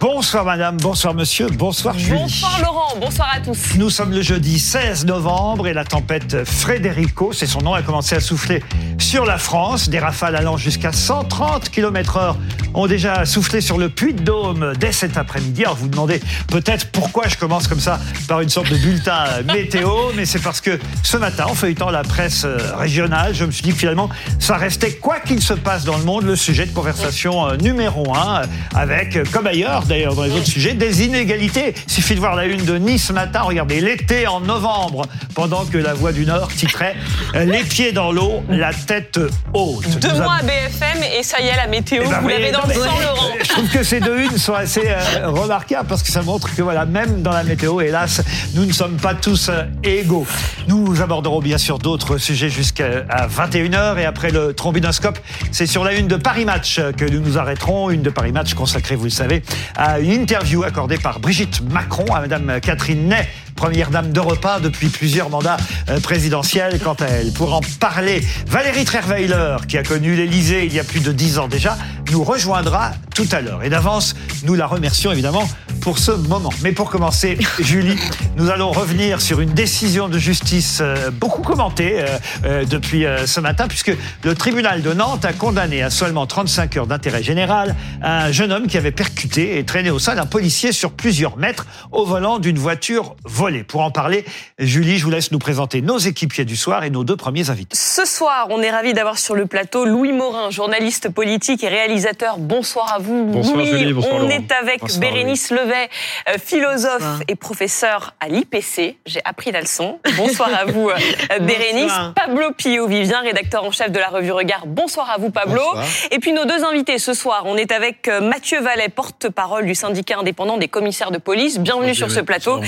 Bonsoir madame, bonsoir monsieur, bonsoir Julie. Bonsoir Laurent, bonsoir à tous. Nous sommes le jeudi 16 novembre et la tempête Frédérico, c'est son nom, a commencé à souffler sur la France. Des rafales allant jusqu'à 130 km heure ont déjà soufflé sur le Puy de Dôme dès cet après-midi. Alors vous vous demandez peut-être pourquoi je commence comme ça par une sorte de bulletin météo, mais c'est parce que ce matin, en feuilletant la presse régionale, je me suis dit que finalement, ça restait quoi qu'il se passe dans le monde, le sujet de conversation euh, numéro un, avec, comme ailleurs, d'ailleurs dans les autres sujets, des inégalités. Il suffit de voir la une de Nice ce matin, regardez, l'été en novembre, pendant que la Voix du Nord titrait euh, Les pieds dans l'eau, la tête haute. Deux Nous mois à BFM et ça y est, la météo, Eh ben vous l'avez dans le sang, Laurent. Je trouve que ces deux unes sont assez euh, remarquables parce que ça montre que voilà, même dans la météo, hélas, nous ne sommes pas tous euh, égaux. Nous aborderons bien sûr d'autres sujets jusqu'à 21h et après le trombinoscope, c'est sur la une de Paris Match que nous nous arrêterons, une de Paris Match consacrée, vous le savez, à une interview accordée par Brigitte Macron à Madame Catherine Ney, première dame d'Europe 1 depuis plusieurs mandats euh, présidentiels. Quant à elle, pour en parler, Valérie Trierweiler, qui a connu l'Élysée il y a plus de dix ans déjà, nous rejoindra tout à l'heure. Et d'avance, nous la remercions évidemment pour ce moment. Mais pour commencer, Julie, nous allons revenir sur une décision de justice euh, beaucoup commentée euh, euh, depuis ce matin, puisque le tribunal de Nantes a condamné à seulement 35 heures d'intérêt général un jeune homme qui avait percuté et traîné au sol un policier sur plusieurs mètres au volant d'une voiture volée. Pour en parler, Julie, je vous laisse nous présenter nos équipiers du soir et nos deux premiers invités. Ce soir, on est ravis d'avoir sur le plateau Louis Morin, journaliste politique et réalisateur. Bonsoir à vous. Bonsoir, Louis, Julie, bonsoir, on Laurent. est avec Bonsoir, Bérénice Levet, euh, philosophe et professeur à l'IPC. J'ai appris la leçon. Bonsoir à vous, euh, Bérénice. Pablo Pio-Vivien, rédacteur en chef de la revue Regard. Bonsoir à vous, Pablo. Et puis nos deux invités ce soir, on est avec euh, Mathieu Vallet, porte-parole du syndicat indépendant des commissaires de police. Bienvenue sur ce plateau.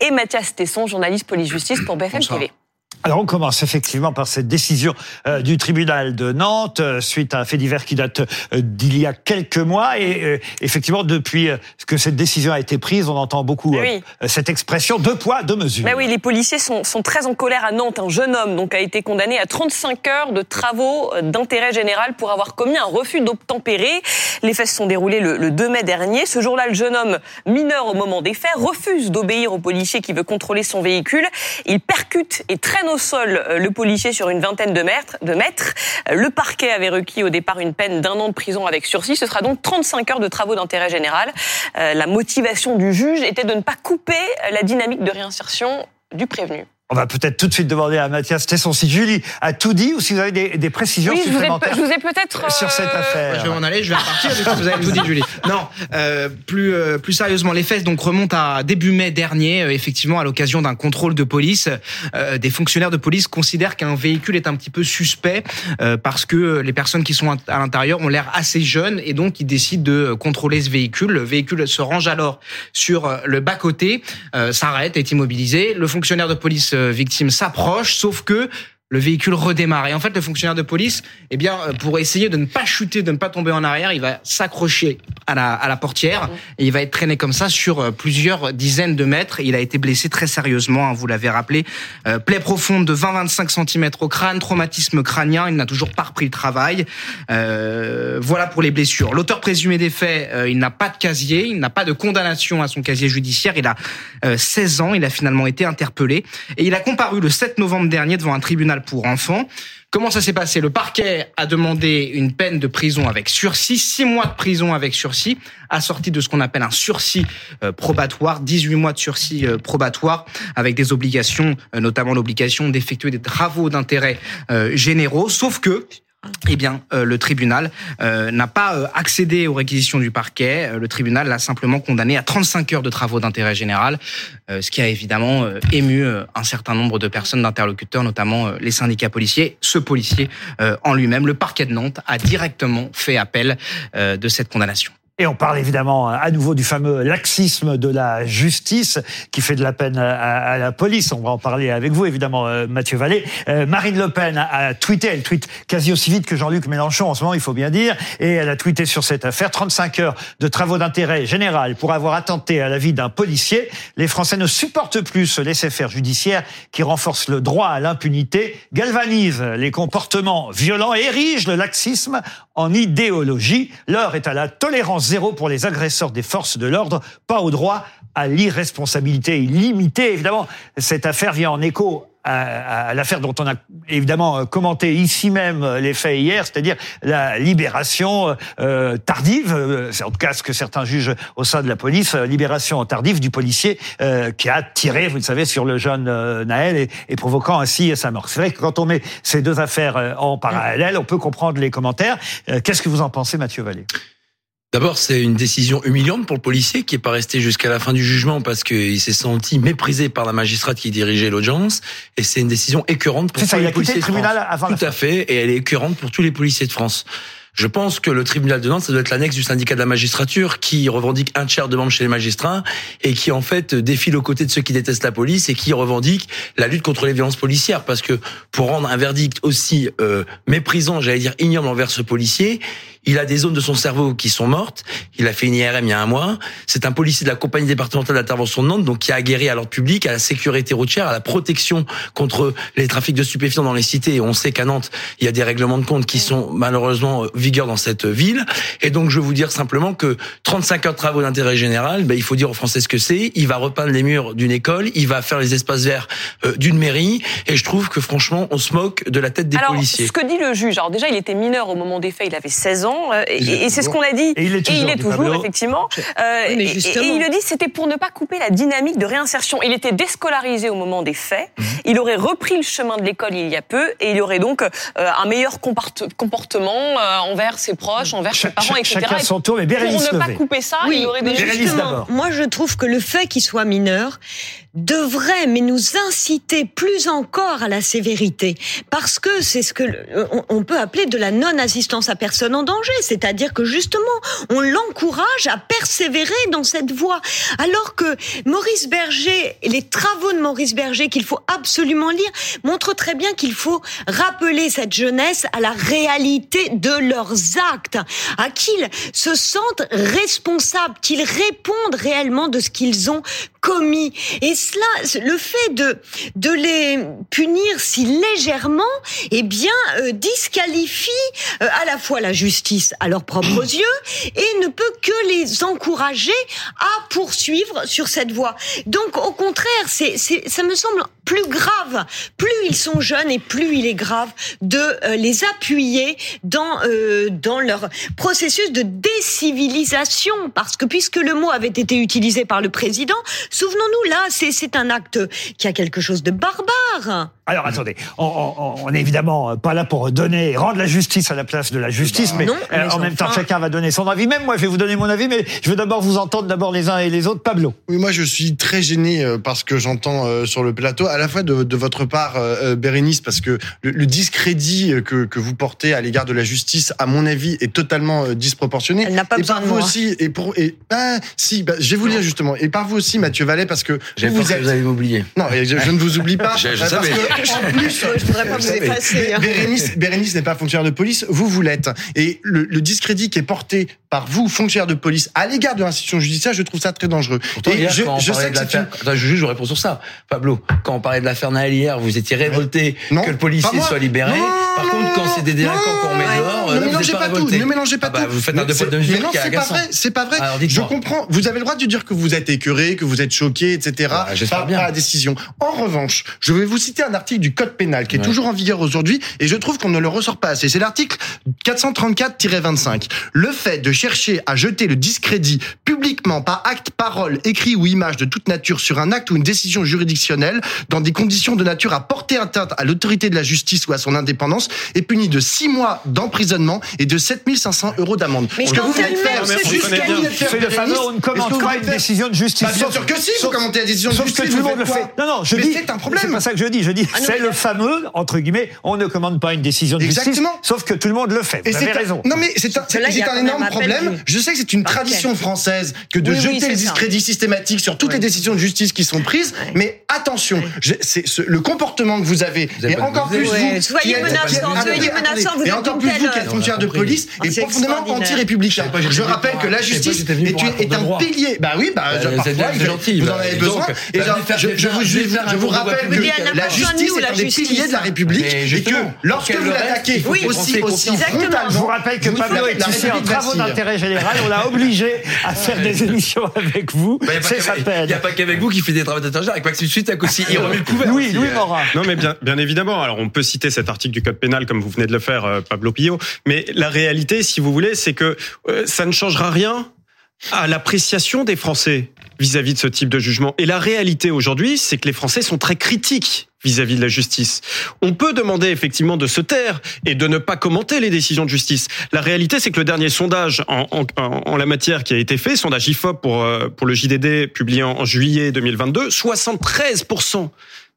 Et Mathias Tesson, journaliste police-justice pour BFM TV. Alors on commence effectivement par cette décision euh, du tribunal de Nantes euh, suite à un fait divers qui date euh, d'il y a quelques mois et effectivement depuis que cette décision a été prise, on entend beaucoup Oui. cette expression deux poids deux mesures. Bah oui, les policiers sont, sont très en colère à Nantes. Un jeune homme donc a été condamné à 35 heures de travaux d'intérêt général pour avoir commis un refus d'obtempérer. Les faits se sont déroulés le, le 2 mai dernier. Ce jour-là, le jeune homme, mineur au moment des faits, refuse d'obéir au policier qui veut contrôler son véhicule. Il percute et traîne au sol euh, le policier sur une vingtaine de mètres. Euh, Le parquet avait requis au départ une peine d'un an de prison avec sursis. Ce sera donc 35 heures de travaux d'intérêt général. Euh, La motivation du juge était de ne pas couper la dynamique de réinsertion du prévenu. On va peut-être tout de suite demander à Mathias Tesson si Julie a tout dit ou si vous avez des, des précisions Oui, supplémentaires je vous ai peut-être sur cette euh, affaire. Je vais m'en aller, je vais vous avez tout dit, Julie. Non, euh, plus, euh, plus sérieusement, les faits donc remontent à début mai dernier. Euh, effectivement, à l'occasion d'un contrôle de police, euh, des fonctionnaires de police considèrent qu'un véhicule est un petit peu suspect euh, parce que les personnes qui sont à l'intérieur ont l'air assez jeunes et donc ils décident de contrôler ce véhicule. Le véhicule se range alors sur euh, le bas-côté, euh, s'arrête, est immobilisé. Le fonctionnaire de police euh, victime s'approche, sauf que le véhicule redémarre. Et en fait, le fonctionnaire de police, eh bien, euh, pour essayer de ne pas chuter, de ne pas tomber en arrière, il va s'accrocher à la, à la portière et il va être traîné comme ça sur euh, plusieurs dizaines de mètres. Il a été blessé très sérieusement, hein, vous l'avez rappelé. Euh, plaie profonde de 20-25 cm au crâne, traumatisme crânien, il n'a toujours pas repris le travail. Euh, voilà pour les blessures. L'auteur présumé des faits, euh, il n'a pas de casier, il n'a pas de condamnation à son casier judiciaire. Il a euh, 16 ans, il a finalement été interpellé et il a comparu le 7 novembre dernier devant un tribunal pour enfants. Comment ça s'est passé? Le parquet a demandé une peine de prison avec sursis, six mois de prison avec sursis, assorti de ce qu'on appelle un sursis euh, probatoire, 18 mois de sursis euh, probatoire, avec des obligations, euh, notamment l'obligation d'effectuer des travaux d'intérêt généraux. Sauf que eh bien, euh, le tribunal euh, n'a pas euh, accédé aux réquisitions du parquet. Le tribunal l'a simplement condamné à 35 heures de travaux d'intérêt général, ce qui a évidemment ému un certain nombre de personnes, d'interlocuteurs, notamment les syndicats policiers. Ce policier en lui-même, le parquet de Nantes, a directement fait appel de cette condamnation. Et on parle évidemment à nouveau du fameux laxisme de la justice qui fait de la peine à, la police. On va en parler avec vous, évidemment, euh, Mathieu Vallée. Euh, Marine Le Pen a, tweeté, elle tweet quasi aussi vite que Jean-Luc Mélenchon en ce moment, il faut bien dire, et elle a tweeté sur cette affaire 35 heures de travaux d'intérêt général pour avoir attenté à la vie d'un policier. Les Français ne supportent plus ce laisser-faire judiciaire qui renforce le droit à l'impunité, galvanise les comportements violents et érige le laxisme en idéologie. L'heure est à la tolérance zéro pour les agresseurs des forces de l'ordre, pas au droit à l'irresponsabilité illimitée. Évidemment, cette affaire vient en écho à, l'affaire dont on a évidemment commenté ici même les faits hier, c'est-à-dire la libération euh, tardive, euh, en tout cas ce que certains jugent au sein de la police, euh, libération tardive du policier qui a tiré, vous le savez, sur le jeune Naël et, et, provoquant ainsi sa mort. C'est vrai que quand on met ces deux affaires en parallèle, on peut comprendre les commentaires. Qu'est-ce que vous en pensez, Mathieu Vallée? D'abord, c'est une décision humiliante pour le policier qui est pas resté jusqu'à la fin du jugement parce qu'il s'est senti méprisé par la magistrate qui dirigeait l'audience. Et c'est une décision écœurante pour tous les policiers de France. Avant Tout à fait, et elle est écœurante pour tous les policiers de France. Je pense que le tribunal de Nantes, ça doit être l'annexe du syndicat de la magistrature qui revendique un tiers de membres chez les magistrats et qui en fait défile aux côtés de ceux qui détestent la police et qui revendique la lutte contre les violences policières. Parce que pour rendre un verdict aussi euh, méprisant, j'allais dire ignoble envers ce policier, il a des zones de son cerveau qui sont mortes. Il a fait une IRM il y a un mois. C'est un policier de la compagnie départementale d'intervention de Nantes, donc qui a aguerri à l'ordre public, à la sécurité routière, à la protection contre les trafics de stupéfiants dans les cités. Et on sait qu'à Nantes, il y a des règlements de compte qui sont malheureusement vigueur dans cette ville. Et donc, je veux vous dire simplement que 35 heures de travaux d'intérêt général, ben, il faut dire aux Français ce que c'est. Il va repeindre les murs d'une école, il va faire les espaces verts euh, d'une mairie. Et je trouve que franchement, on se moque de la tête des alors, policiers. Ce que dit le juge, alors déjà, il était mineur au moment des faits, il avait 16 ans. Euh, et, c'est ce qu'on a dit. Et il est toujours, effectivement. Euh, et, il le dit, c'était pour ne pas couper la dynamique de réinsertion. Il était déscolarisé au moment des faits. Mhm. Il aurait repris le chemin de l'école il y a peu et il aurait donc euh, un meilleur comportement euh, envers ses proches, envers ses parents, etc. Chacun son tour, mais Bérénice Pour ne pas couper ça, oui, il aurait des justement, Moi, je trouve que le fait qu'il soit mineur devrait, mais nous inciter plus encore à la sévérité, parce que c'est ce que on peut appeler de la non-assistance à personne en danger, c'est-à-dire que justement, on l'encourage à persévérer dans cette voie, alors que Maurice Berger, les travaux de Maurice Berger qu'il faut absolument lire, montrent très bien qu'il faut rappeler cette jeunesse à la réalité de leurs actes, à qu'ils se sentent responsables, qu'ils répondent réellement de ce qu'ils ont commis. Et cela, le fait de de les punir si légèrement, eh bien, euh, disqualifie euh, à la fois la justice à leurs propres yeux et ne peut que les encourager à poursuivre sur cette voie. Donc, au contraire, c'est, c'est, ça me semble plus grave. Plus ils sont jeunes et plus il est grave de euh, les appuyer dans dans leur processus de décivilisation, parce que puisque le mot avait été utilisé par le président, Souvenons-nous, là, c'est un acte qui a quelque chose de barbare. Alors attendez, on, n'est évidemment pas là pour donner, rendre la justice à la place de la justice, bah, mais, euh, en même temps chacun va donner son avis. Même moi, je vais vous donner mon avis, mais je veux d'abord vous entendre d'abord les uns et les autres. Pablo. Oui, moi je suis très gêné euh, parce que j'entends euh, sur le plateau, à la fois de, votre part, Bérénice, parce que le, discrédit que, vous portez à l'égard de la justice, à mon avis, est totalement disproportionné. Elle n'a pas et besoin par vous aussi, et pour et ah, si, bah, je vais vous lire justement. Et par vous aussi, Mathieu Vallet, parce que vous, vous, êtes... vous allez m'oublier. Non, je, ne vous oublie pas. je, savais en plus, je voudrais pas vous effacer. Hein. Bérénice, n'est pas fonctionnaire de police, vous, vous l'êtes. Et le, discrédit qui est porté par vous, fonctionnaire de police, à l'égard de l'institution judiciaire, je trouve ça très dangereux. et je, je sais que c'est une... je juge, je réponds sur ça. Pablo, quand on parlait de l'affaire Naël hier, vous étiez révolté que le policier soit libéré. par contre, quand c'est des délinquants qu'on met dehors, ne mélangez pas tout. Ne mélangez pas tout. Vous faites un deux de mesure qui est pas vrai. C'est pas vrai. Je comprends. Vous avez le droit de dire que vous êtes écœuré, que vous êtes choqué, etc. Bah, par la décision. En revanche, je vais vous citer un article du Code pénal qui est toujours en vigueur aujourd'hui et je trouve qu'on ne le ressort pas assez. C'est l'article 434-25. Le fait de chercher à jeter le discrédit publiquement par acte, parole, écrit ou image de toute nature sur un acte ou une décision juridictionnelle dans des conditions de nature à porter atteinte à l'autorité de la justice ou à son indépendance est puni de 6 mois d'emprisonnement et de 7500 euros d'amende. Mais ce que vous venez faire, c'est le fameux on ne commente pas une décision de justice. Bah, bien sûr que si, vous commentez la décision de justice. tout le monde le fait. Non, non, je dis. c'est un problème. C'est pas ça que je dis. Je dis, ah c'est le fameux, entre guillemets, on ne commande pas une décision de justice. Sauf que tout le monde le fait. Vous avez raison. Non, mais c'est un, un énorme problème. Je sais que c'est une tradition française que de jeter le discrédit systématique sur toutes les décisions de justice qui sont prises. Mais attention, c'est le comportement que vous avez, et encore plus vous, soyez menaçant, soyez menaçant, vous et encore plus vous qui êtes fonctionnaire de police, est profondément anti-républicain. Je rappelle que la justice est un pilier. Bah oui, bah parfois vous en avez besoin. Et je vous rappelle que la justice est un des piliers de la République et que lorsque vous l'attaquez, aussi aussi frontalement. Je vous rappelle que Pablo est ici en travaux d'intérêt général. On l'a obligé à faire des émissions avec vous. C'est sa peine. Il n'y a pas qu'avec vous qui fait des travaux d'intérêt général. Avec Maxime Suite, aussi, il remet le couvert. Oui, Louis Morin. Non, mais bien, bien évidemment. Alors, on peut citer cet article du Code pénal comme vous venez de le faire, euh, Pablo Pillot. Mais la réalité, si vous voulez, c'est que euh, ça ne changera rien à l'appréciation des Français vis-à-vis de ce type de jugement. Et la réalité aujourd'hui, c'est que les Français sont très critiques vis-à-vis de la justice. On peut demander effectivement de se taire et de ne pas commenter les décisions de justice. La réalité, c'est que le dernier sondage en, la matière qui a été fait, sondage IFOP pour, euh, pour le JDD publié en, en juillet 2022, 73%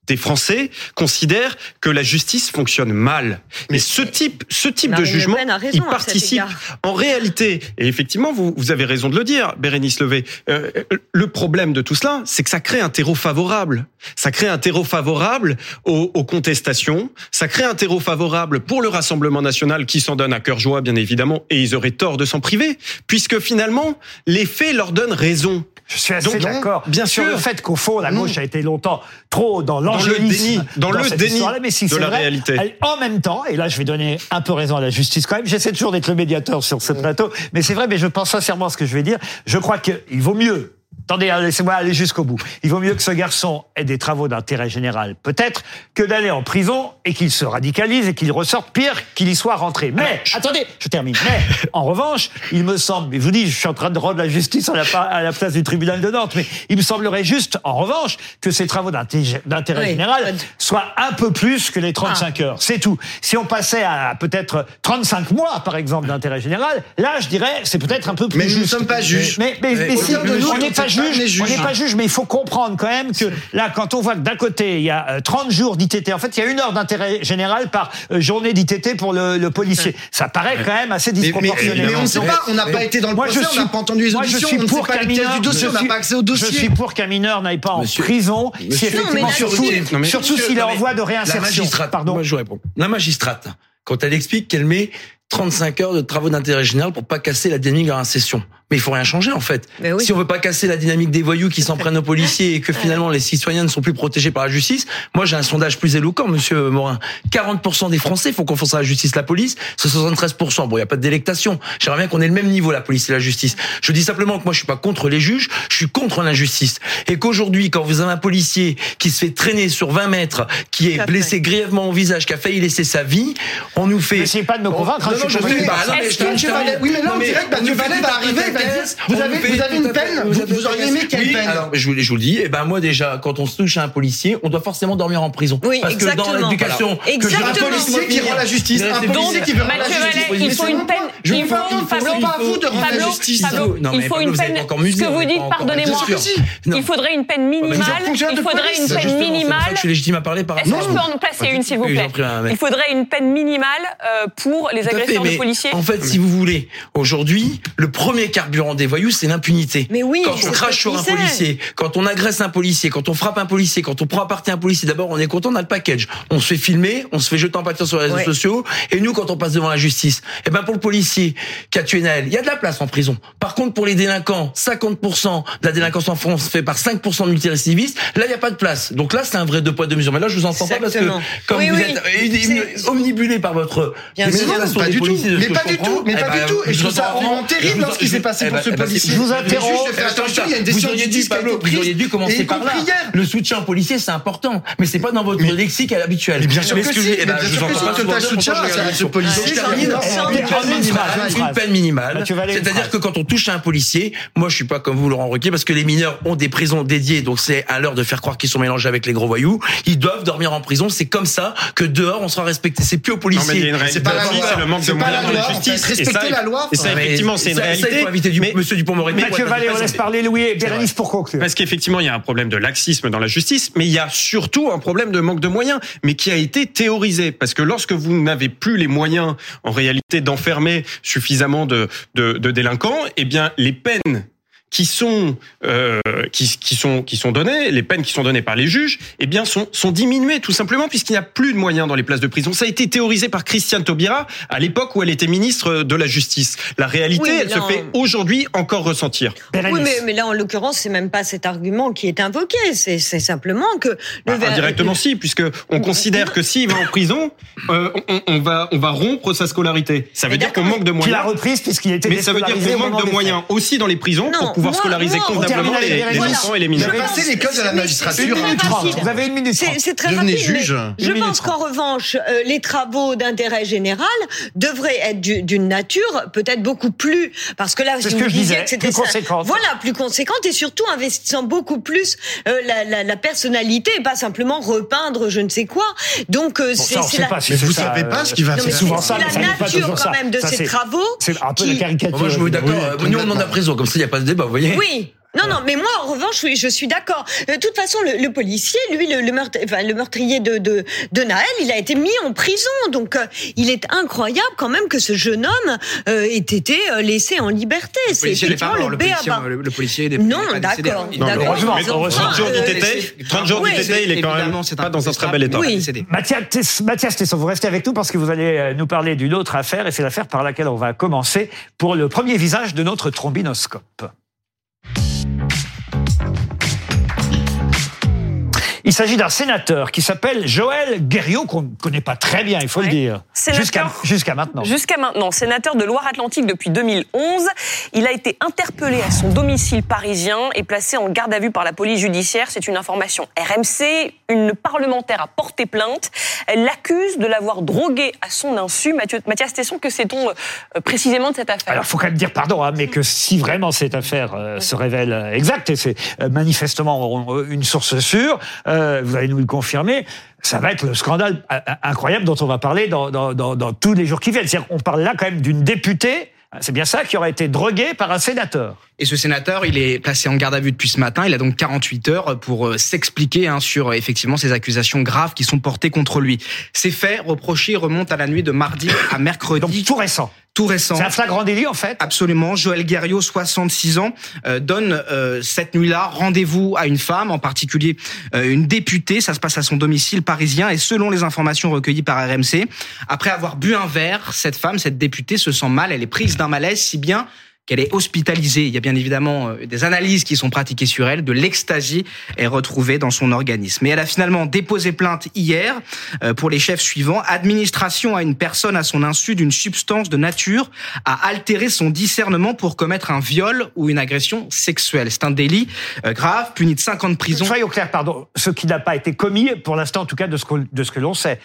des Français considèrent que la justice fonctionne mal. Mais ce type, ce type de jugement, il participe. En réalité, et effectivement, vous, vous avez raison de le dire, Bérénice Levé, euh, le problème de tout cela, c'est que ça crée un terreau favorable. Ça crée un terreau favorable aux, aux contestations, ça crée un terreau favorable pour le Rassemblement national qui s'en donne à cœur joie, bien évidemment, et ils auraient tort de s'en priver, puisque finalement, les faits leur donnent raison. Je suis assez d'accord. Bien sûr, le fait qu'au fond, la gauche a été longtemps trop dans l'angélisme, dans le déni, dans le déni de la réalité. En même temps, et là, je vais donner un peu raison à la justice quand même. J'essaie toujours d'être le médiateur sur ce plateau, mais c'est vrai. Mais je pense sincèrement à ce que je vais dire. Je crois qu'il vaut mieux Attendez, hein, laissez-moi aller jusqu'au bout. Il vaut mieux que ce garçon ait des travaux d'intérêt général, peut-être, que d'aller en prison et qu'il se radicalise et qu'il ressorte pire qu'il y soit rentré. Mais, attendez, je termine. Mais, en revanche, il me semble, mais je vous dis, je suis en train de rendre la justice à la, à la place du tribunal de Nantes, mais il me semblerait juste, en revanche, que ces travaux d'intérêt général soient un peu plus que les 35 ah. heures. C'est tout. Si on passait à peut-être 35 mois, par exemple, d'intérêt général, là, je dirais, c'est peut-être un peu plus mais juste. Mais nous ne sommes pas juges. Mais, mais, mais, si, on n'est pas on n'est pas juge, mais il faut comprendre quand même que là, quand on voit que d'un côté, il y a 30 euh, jours d'ITT, en fait, il y a une heure d'intérêt général par euh, journée d'ITT pour le, policier. Ça paraît quand même assez disproportionné. Mais, on ne sait pas, on n'a pas été dans le procès, on n'a pas entendu les auditions, on ne sait pas du dossier, on n'a pas accès au dossier. Je suis pour qu'un mineur n'aille pas en prison, si effectivement, surtout s'il est en voie de réinsertion. Pardon. Moi, je réponds. La magistrate, quand elle explique qu'elle met 35 heures de travaux d'intérêt général pour pas casser la dynamique de la session. Mais il faut rien changer en fait. Si on veut pas casser la dynamique des voyous qui s'en prennent aux policiers et que finalement les citoyens ne sont plus protégés par la justice, moi j'ai un sondage plus éloquent, Monsieur Morin. 40% des Français font confiance à la justice, la police, c'est 73%. Bon, il y a pas de délectation. J'aimerais bien qu'on ait le même niveau la police et la justice. Je dis simplement que moi je suis pas contre les juges, je suis contre l'injustice et qu'aujourd'hui quand vous avez un policier qui se fait traîner sur 20 mètres, qui est blessé grièvement au visage, qui a failli laisser sa vie, on nous fait. Essayez pas de me convaincre. Non, non, je sais pas. Oui, mais là on dirait que Mathieu Vallet va arriver vous avez, vous avez une peine vous, auriez aimé quelle oui, peine alors, je vous, je vous le dis. Et eh ben moi déjà, quand on se touche à un policier, on doit forcément dormir en prison. Oui, parce exactement. que dans l'éducation, un policier qui rend la justice, un policier qui veut rendre la justice. Il faut une peine. Il faut pas à vous de rendre la justice. Il faut une peine. Ce que vous dites, pardonnez-moi. Il faudrait une peine minimale. Il faudrait une peine minimale. Je suis légitime à parler par Est-ce que je peux en placer une, s'il vous plaît Il faudrait une peine minimale pour les agresseurs de policiers. En fait, si vous voulez, aujourd'hui, le premier carburant des voyous, c'est l'impunité. Mais oui, quand on crache sur un policier, quand on agresse un policier, quand on frappe un policier, quand on prend à partie un policier, d'abord on est content, on a le package. On se fait filmer, on se fait jeter en pâture sur les réseaux sociaux, et nous quand on passe devant la justice, eh ben pour le policier qui a tué Naël, il y a de la place en prison. Par contre pour les délinquants, 50% de la délinquance en France fait par 5% de multirécidivistes, là il n'y a pas de place. Donc là c'est un vrai deux poids deux mesures. Mais là je vous entends pas parce que comme vous êtes omnibulé par votre mais non, pas du tout. Mais pas du tout. Mais pas du tout. Et je trouve ça vraiment terrible ce qui s'est passé pour ce policier. Je vous interromps. Il y a une décision Vous auriez dû commencer par là. Le soutien aux policiers, c'est important, mais c'est pas dans votre lexique habituel. Bien sûr que si. Je vous entends pas soutien à ce policier. Une peine minimale. C'est-à-dire que quand on touche à un policier, moi je suis pas comme vous Laurent Ruquier parce que les mineurs ont des prisons dédiées, donc c'est à l'heure de faire croire qu'ils sont mélangés avec les gros voyous. Ils doivent dormir en prison. C'est comme ça que dehors on sera respecté. C'est plus aux policiers. C'est pas la loi. C'est le manque de moyens de la justice. Respecter la loi. Et ça, effectivement, c'est une réalité. Du, Monsieur Dupont-Moretti. Mathieu Vallée, on laisse parler Louis et Bérénice pour conclure. Parce qu'effectivement, il y a un problème de laxisme dans la justice, mais il y a surtout un problème de manque de moyens, mais qui a été théorisé. Parce que lorsque vous n'avez plus les moyens, en réalité, d'enfermer suffisamment de, de, de délinquants, eh bien, les peines qui sont euh, qui, qui, sont qui sont données, les peines qui sont données par les juges, eh bien sont sont diminuées tout simplement puisqu'il n'y a plus de moyens dans les places de prison. Ça a été théorisé par Christiane Taubira à l'époque où elle était ministre de la Justice. La réalité, elle se fait aujourd'hui encore ressentir. Oui, mais, mais là en l'occurrence, c'est même pas cet argument qui est invoqué. C'est simplement que le bah, indirectement si, puisque on considère que s'il va en prison, euh, on, on, va on va rompre sa scolarité. Ça veut dire qu'on manque de moyens. Qu'il a reprise puisqu'il était. Mais ça veut dire qu'on manque de moyens aussi dans les prisons pouvoir scolariser convenablement les, les enfants et les mineurs. Passer l'école de la magistrature. Vous avez une minute C'est très rapide. Juge. Je pense qu'en revanche, euh, les travaux d'intérêt général devraient être d'une nature peut-être beaucoup plus, parce que là, si vous disiez que c'était conséquente. Voilà, plus conséquente et surtout investissant beaucoup plus euh, la, la, la, personnalité et pas simplement repeindre je ne sais quoi. Donc euh, c'est la. Mais vous savez pas ce qui va faire souvent ça. C'est la nature quand même de ces travaux. C'est un peu la caricature. Moi, je suis d'accord. Nous, on demande la prison, comme ça, il n'y a pas de débat. Oui. Non, non, mais moi, en revanche, oui, je suis d'accord. De toute façon, le, policier, lui, le, le, enfin, le meurtrier de, de, de, Naël, il a été mis en prison. Donc, euh, il est incroyable quand même que ce jeune homme euh, ait été euh, laissé en liberté. C'est effectivement le, le, policier, le, le policier Non, d'accord. Heureusement, 30 jours d'ITT, 30 jours d'ITT, il est quand même pas dans un très bel état. Oui. Mathias, Mathias Tesson, vous restez avec nous parce que vous allez nous parler d'une autre affaire et c'est l'affaire par laquelle on va commencer pour le premier visage de notre trombinoscope. Il s'agit d'un sénateur qui s'appelle Joël Guerriot, qu'on ne connaît pas très bien, il faut le dire. Jusqu'à maintenant. Jusqu'à maintenant. Sénateur de Loire-Atlantique depuis 2011. Il a été interpellé à son domicile parisien et placé en garde à vue par la police judiciaire. C'est une information RMC. Une parlementaire a porté plainte. Elle l'accuse de l'avoir drogué à son insu. Mathieu, Mathias Tesson, que sait-on euh, précisément de cette affaire? Alors, il faut quand même dire pardon, hein, mais que si vraiment cette affaire euh, se révèle euh, exacte, et c'est manifestement une source sûre, euh, vous allez nous le confirmer, ça va être le scandale incroyable dont on va parler dans, dans, dans, dans tous les jours qui viennent. C'est-à-dire qu'on parle là quand même d'une députée c'est bien ça qui aurait été drogué par un sénateur. Et ce sénateur, il est placé en garde à vue depuis ce matin. Il a donc 48 heures pour euh, s'expliquer hein, sur effectivement ces accusations graves qui sont portées contre lui. Ces faits reprochés remontent à la nuit de mardi à mercredi. Donc tout récent tout récent. C'est un flagrant délit en fait. Absolument. Joël Guerriot, 66 ans, euh, donne euh, cette nuit-là rendez-vous à une femme, en particulier euh, une députée. Ça se passe à son domicile parisien et selon les informations recueillies par RMC, après avoir bu un verre, cette femme, cette députée se sent mal. Elle est prise d'un malaise si bien qu'elle est hospitalisée. Il y a bien évidemment euh, des analyses qui sont pratiquées sur elle. De l'ecstasy est retrouvée dans son organisme. Et elle a finalement déposé plainte hier euh, pour les chefs suivants. Administration à une personne à son insu d'une substance de nature à altérer son discernement pour commettre un viol ou une agression sexuelle. C'est un délit euh, grave, puni de 5 ans de prison. Soyons clairs, pardon. Ce qui n'a pas été commis, pour l'instant, en tout cas, de ce que, de ce que l'on sait.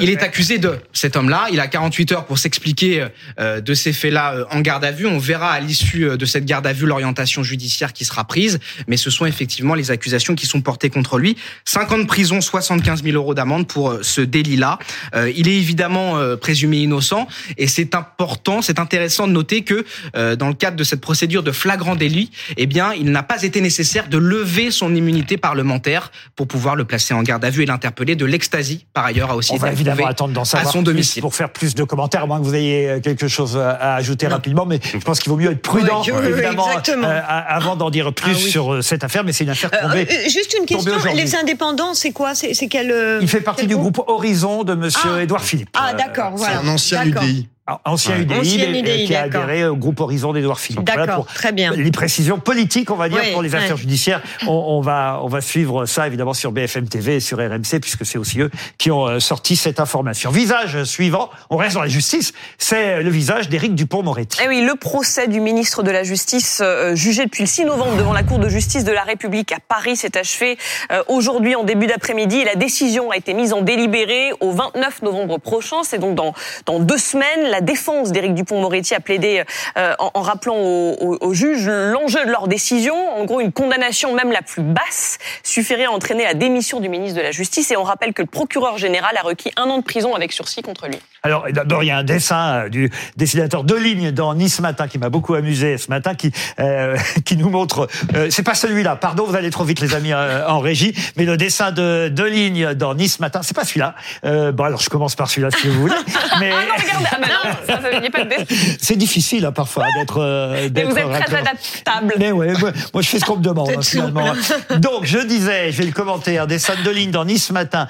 Il est accusé de cet homme-là. Il a 48 heures pour s'expliquer de ces faits-là en garde à vue. On verra à l'issue euh, de cette garde à vue l'orientation judiciaire qui sera prise, mais ce sont effectivement les accusations qui sont portées contre lui. 5 ans de prison, 75 000 euros d'amende pour euh, ce délit-là. Euh, il est évidemment présumé innocent et c'est important, c'est intéressant de noter que dans le cadre de cette procédure de flagrant délit, eh bien, il n'a pas été nécessaire de lever son immunité parlementaire pour pouvoir le placer en garde à vue et l'interpeller. De l'extasie, par ailleurs, a aussi On va évidemment attendre d'en savoir son domicile. pour faire plus de commentaires, à moins que vous ayez quelque chose à ajouter rapidement, mais je pense qu'il vaut mieux être prudent, évidemment, euh, avant d'en dire plus ah sur euh, cette affaire, mais c'est une affaire euh, tombée. juste une question, les indépendants, c'est quoi? C'est quel Il fait partie du groupe? Horizon de Monsieur ah. Édouard Philippe. Ah d'accord, voilà. C'est un ancien UDI. Ah, ancien UDI, qui a adhéré au groupe Horizon d'Edouard Philippe. D'accord, très bien. Les précisions politiques, on va dire, pour les affaires judiciaires. On, on, va, on va suivre ça, évidemment, sur BFM TV et sur RMC, puisque c'est aussi eux qui ont euh, sorti cette information. Visage suivant, on reste dans la justice, c'est le visage d'Éric Dupont-Moretti. Eh oui, le procès du ministre de la Justice, euh, jugé depuis le 6 novembre devant la Cour de justice de la République à Paris, s'est achevé euh, aujourd'hui en début d'après-midi. La décision a été mise en délibéré au 29 novembre prochain. C'est donc dans, dans deux semaines La défense d'Éric Dupont-Moretti a plaidé en, rappelant aux, juges l'enjeu de leur décision. En gros, une condamnation même la plus basse suffirait à entraîner la démission du ministre de la Justice. Et on rappelle que le procureur général a requis un an de prison avec sursis contre lui. Alors d'abord, il y a un dessin du dessinateur de ligne dans Nice Matin qui m'a beaucoup amusé ce matin, qui euh, qui nous montre. Euh, c'est pas celui-là. Pardon, vous allez trop vite, les amis euh, en régie. Mais le dessin de de ligne dans Nice Matin, c'est pas celui-là. Euh, bon, alors je commence par celui-là si vous voulez. Mais ah non, ah bah non, C'est difficile hein, parfois d'être. Euh, mais vous êtes très adaptable. Mais ouais, moi, moi, je fais ce qu'on me demande hein, finalement. Donc je disais, je vais le commenter, un dessin de ligne dans Nice Matin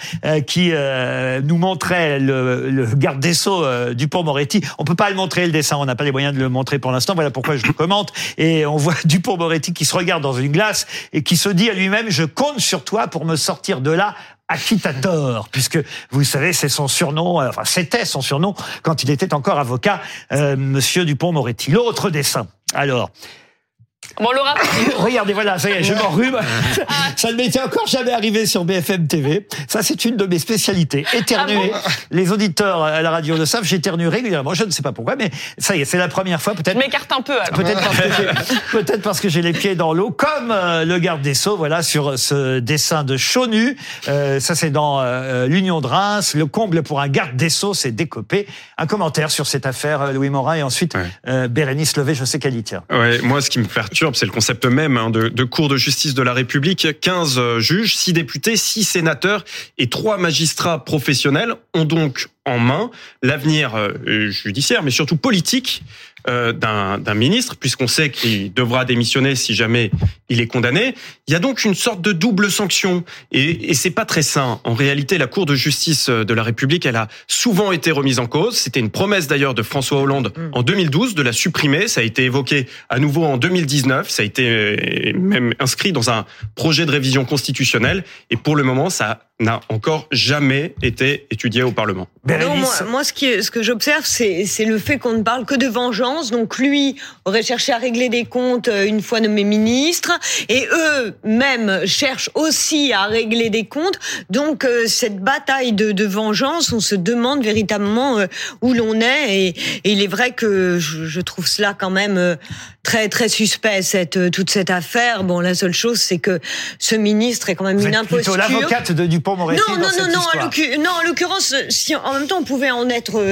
qui nous montrait le, le garde des Sceaux du Dupont-Moretti. On peut pas le montrer le dessin, on n'a pas les moyens de le montrer pour l'instant. Voilà pourquoi je le commente. Et on voit Dupont-Moretti qui se regarde dans une glace et qui se dit à lui-même je compte sur toi pour me sortir de là Acquitator, puisque vous savez, c'est son surnom, enfin c'était son surnom quand il était encore avocat, euh, Monsieur Dupont-Moretti. L'autre dessin. Alors, Bon, Laura. Regardez, voilà, ça y est, je m'enrhume. ça ne m'était encore jamais arrivé sur BFM TV. Ça, c'est une de mes spécialités. Éternuer. Ah Les auditeurs à la radio le savent, j'éternue régulièrement. Je ne sais pas pourquoi, mais ça y est, c'est la première fois. Peut-être. M'écarte un peu. Peut-être parce que peut-être parce que j'ai les pieds dans l'eau, comme euh, le garde des sceaux. Voilà, sur ce dessin de Chonu. Euh, ça, c'est dans euh, l'Union de Reims. Le comble pour un garde des sceaux, c'est décopé. Un commentaire sur cette affaire, Louis Morin, et ensuite Bérénice Levé. Je sais qu'elle y tient. Ouais, moi, ce qui me perturbe c'est le concept même hein, de, Cour de justice de la République. 15 euh, juges, 6 députés, 6 sénateurs et 3 magistrats professionnels ont donc en main l'avenir euh, judiciaire, mais surtout politique euh, d'un ministre, puisqu'on sait qu'il devra démissionner si jamais il est condamné. Il y a donc une sorte de double sanction, et, et c'est pas très sain. En réalité, la Cour de justice de la République, elle a souvent été remise en cause. C'était une promesse d'ailleurs de François Hollande mm. en 2012 de la supprimer. Ça a été évoqué à nouveau en 2019. Ça a été euh, même inscrit dans un projet de révision constitutionnelle, et pour le moment, ça n'a encore jamais été étudié au Parlement. Non, moi, moi, ce, qui, ce que j'observe, c'est le fait qu'on ne parle que de vengeance. Donc lui aurait cherché à régler des comptes euh, une fois nommé ministre, et eux-mêmes cherchent aussi à régler des comptes. Donc euh, cette bataille de, de, vengeance, on se demande véritablement euh, où l'on est. Et, et, il est vrai que je, je trouve cela quand même très très suspect cette toute cette affaire. Bon, la seule chose, c'est que ce ministre est quand même une imposture. l'avocate de Dupont-Moretti. Non, non, non, non. non, en l'occurrence, si en même temps on pouvait en être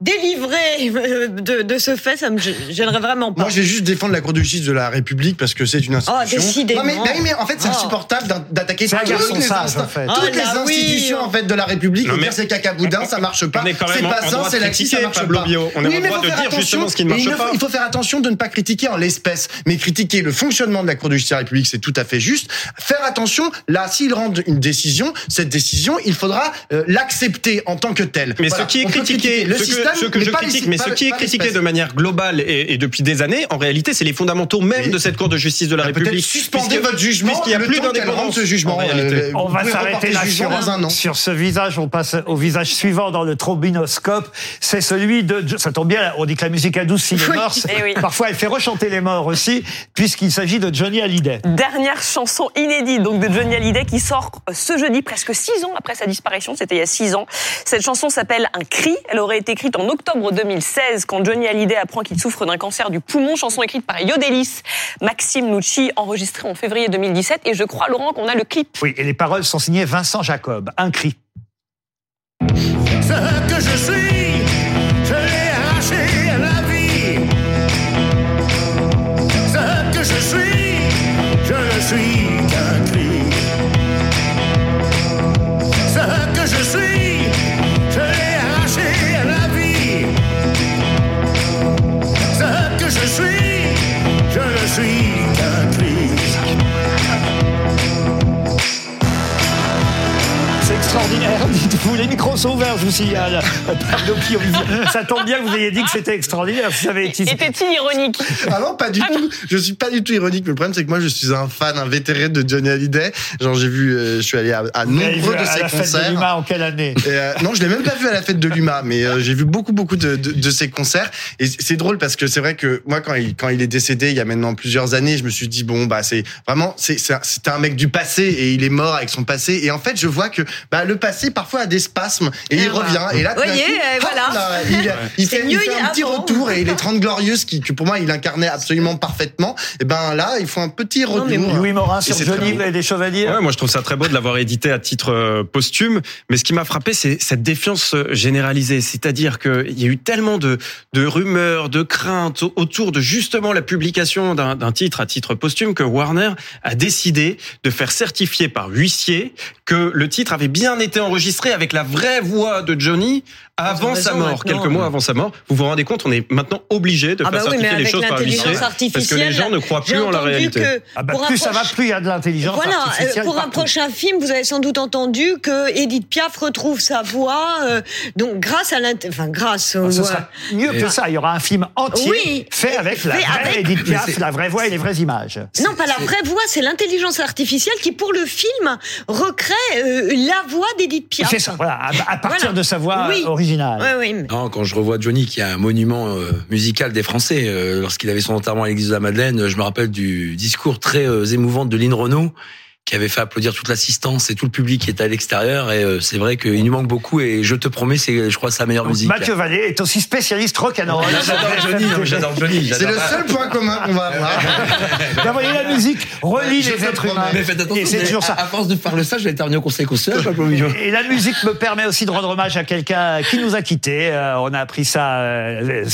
délivré euh, de, de ce fait, ça me gênerait vraiment pas. Moi, je vais juste défendre la Cour de justice de la République parce que c'est une institution. Oh, décidément. Non, mais, mais, en fait, c'est oh. insupportable d'attaquer toutes, les, en fait. toutes les oh institutions en fait de la République. Non, mais c'est cacaboudin, ça marche pas. C'est pas ça, c'est laxiste, ça marche pas. On a le droit de dire justement ce qui ne marche pas. Il faut faire attention de ne pas critiquer en l'espèce, mais critiquer le fonctionnement de la Cour de justice de la République, c'est tout à fait juste. Faire attention, là, s'ils rendent une décision, cette décision, il faudra euh, l'accepter en tant que telle. Mais ce qui est critiqué, le système, ce que je critique, mais ce qui est critiqué de manière globale et, depuis des années, en réalité, c'est les fondamentaux même de cette Cour de justice de la République. Suspendez votre jugement, puisqu'il y a plus d'indépendance ce jugement. Euh, on va s'arrêter là sur, un sur ce visage. On passe au visage suivant dans le trobinoscope. C'est celui de. Ça tombe bien. On dit que la musique a douce si les morts. Parfois, elle fait rechanter les morts aussi, puisqu'il s'agit de Johnny Hallyday. Dernière chanson inédite donc de Johnny Hallyday qui sort ce jeudi, presque six ans après sa disparition. C'était il y a six ans. Cette chanson s'appelle Un cri. Elle aurait été écrite en octobre 2016 quand Johnny Hallyday apprend qu'il souffre d'un cancer du poumon. Chanson écrite par Yodelis, Maxime Nucci, enregistrée en février 2017. Et je crois, Laurent, qu'on a le clip. Oui, et les paroles sont signées Vincent Jacob. Un cri. Ce que je suis, je l'ai arraché à la vie. Ce que je suis, je ne suis extraordinaire. Dites-vous, les micros sont ouverts, je vous signale. Ça tombe bien que vous ayez dit que c'était extraordinaire. Si ça Était-il ironique? Ah non, pas du ah tout. Je suis pas du tout ironique. Mais le problème, c'est que moi, je suis un fan, un vétéran de Johnny Hallyday. Genre, j'ai vu, euh, je suis allé à, nombreux de ses concerts. À la fête de l'UMA en quelle année? Euh, Non, je l'ai même pas vu à la fête de l'UMA, mais euh, j'ai vu beaucoup, beaucoup de, de, de ses concerts. Et c'est drôle parce que c'est vrai que moi, quand il, quand il est décédé, il y a maintenant plusieurs années, je me suis dit bon, bah c'est vraiment, c'est c'était un mec du passé et il est mort avec son passé. Et en fait, je vois que bah, le passé parfois a des spasmes et il revient. Et là, vous voyez, voilà. il, fait, un petit retour et les 30 glorieuses qui, que pour moi, il incarnait absolument parfaitement. Et ben là, il faut un petit retour. Louis Morin sur Johnny, à dire ouais, Moi, je trouve ça très beau de l'avoir édité à titre euh, posthume. Mais ce qui m'a frappé, c'est cette défiance euh, généralisée. C'est-à-dire qu'il y a eu tellement de, de rumeurs, de craintes autour de justement la publication d'un titre à titre posthume que Warner a décidé de faire certifier par huissier que le titre avait bien été enregistré avec la vraie voix de Johnny avant sa mort, quelques mois avant sa mort. Vous vous rendez compte, on est maintenant obligé de ah faire bah certifier les choses par huissier parce que les gens ne croient plus en la réalité. Ah bah plus ça va, plus il y a de l'intelligence voilà, artificielle. Pour un prochain film, vous avez sans doute entendu que Edith Piaf retrouve sa voix, euh, donc grâce à enfin grâce. Ah, ce sera mieux que ça. Il y aura un film entier fait avec la vraie Edith Piaf, la vraie voix et les vraies images. Non, pas la vraie voix, c'est l'intelligence artificielle qui, pour le film, recrée euh, la voix d'Edith Piaf. C'est ça. Voilà, à, partir de sa voix originale. Oui, oui. Non, quand je revois Johnny, qui est un monument euh, musical des Français, lorsqu'il avait son enterrement à l'église de la Madeleine, je me rappelle du discours très émouvant de Lynn Renault qui avait fait applaudir toute l'assistance et tout le public qui était à l'extérieur. Et euh, c'est vrai qu'il nous manque beaucoup. Et je te promets, c'est, je crois, sa meilleure musique. Mathieu Vallée est aussi spécialiste rock and roll. j'adore Johnny. J'adore Johnny. C'est le seul point commun qu'on va avoir. Vous voyez, la musique relie les êtres humains. Mais faites attention. Et c'est toujours ça. À force de parler ça, je vais terminer au Conseil constitutionnel. Et la musique me permet aussi de rendre hommage à quelqu'un qui nous a quittés. Euh, on a appris ça euh,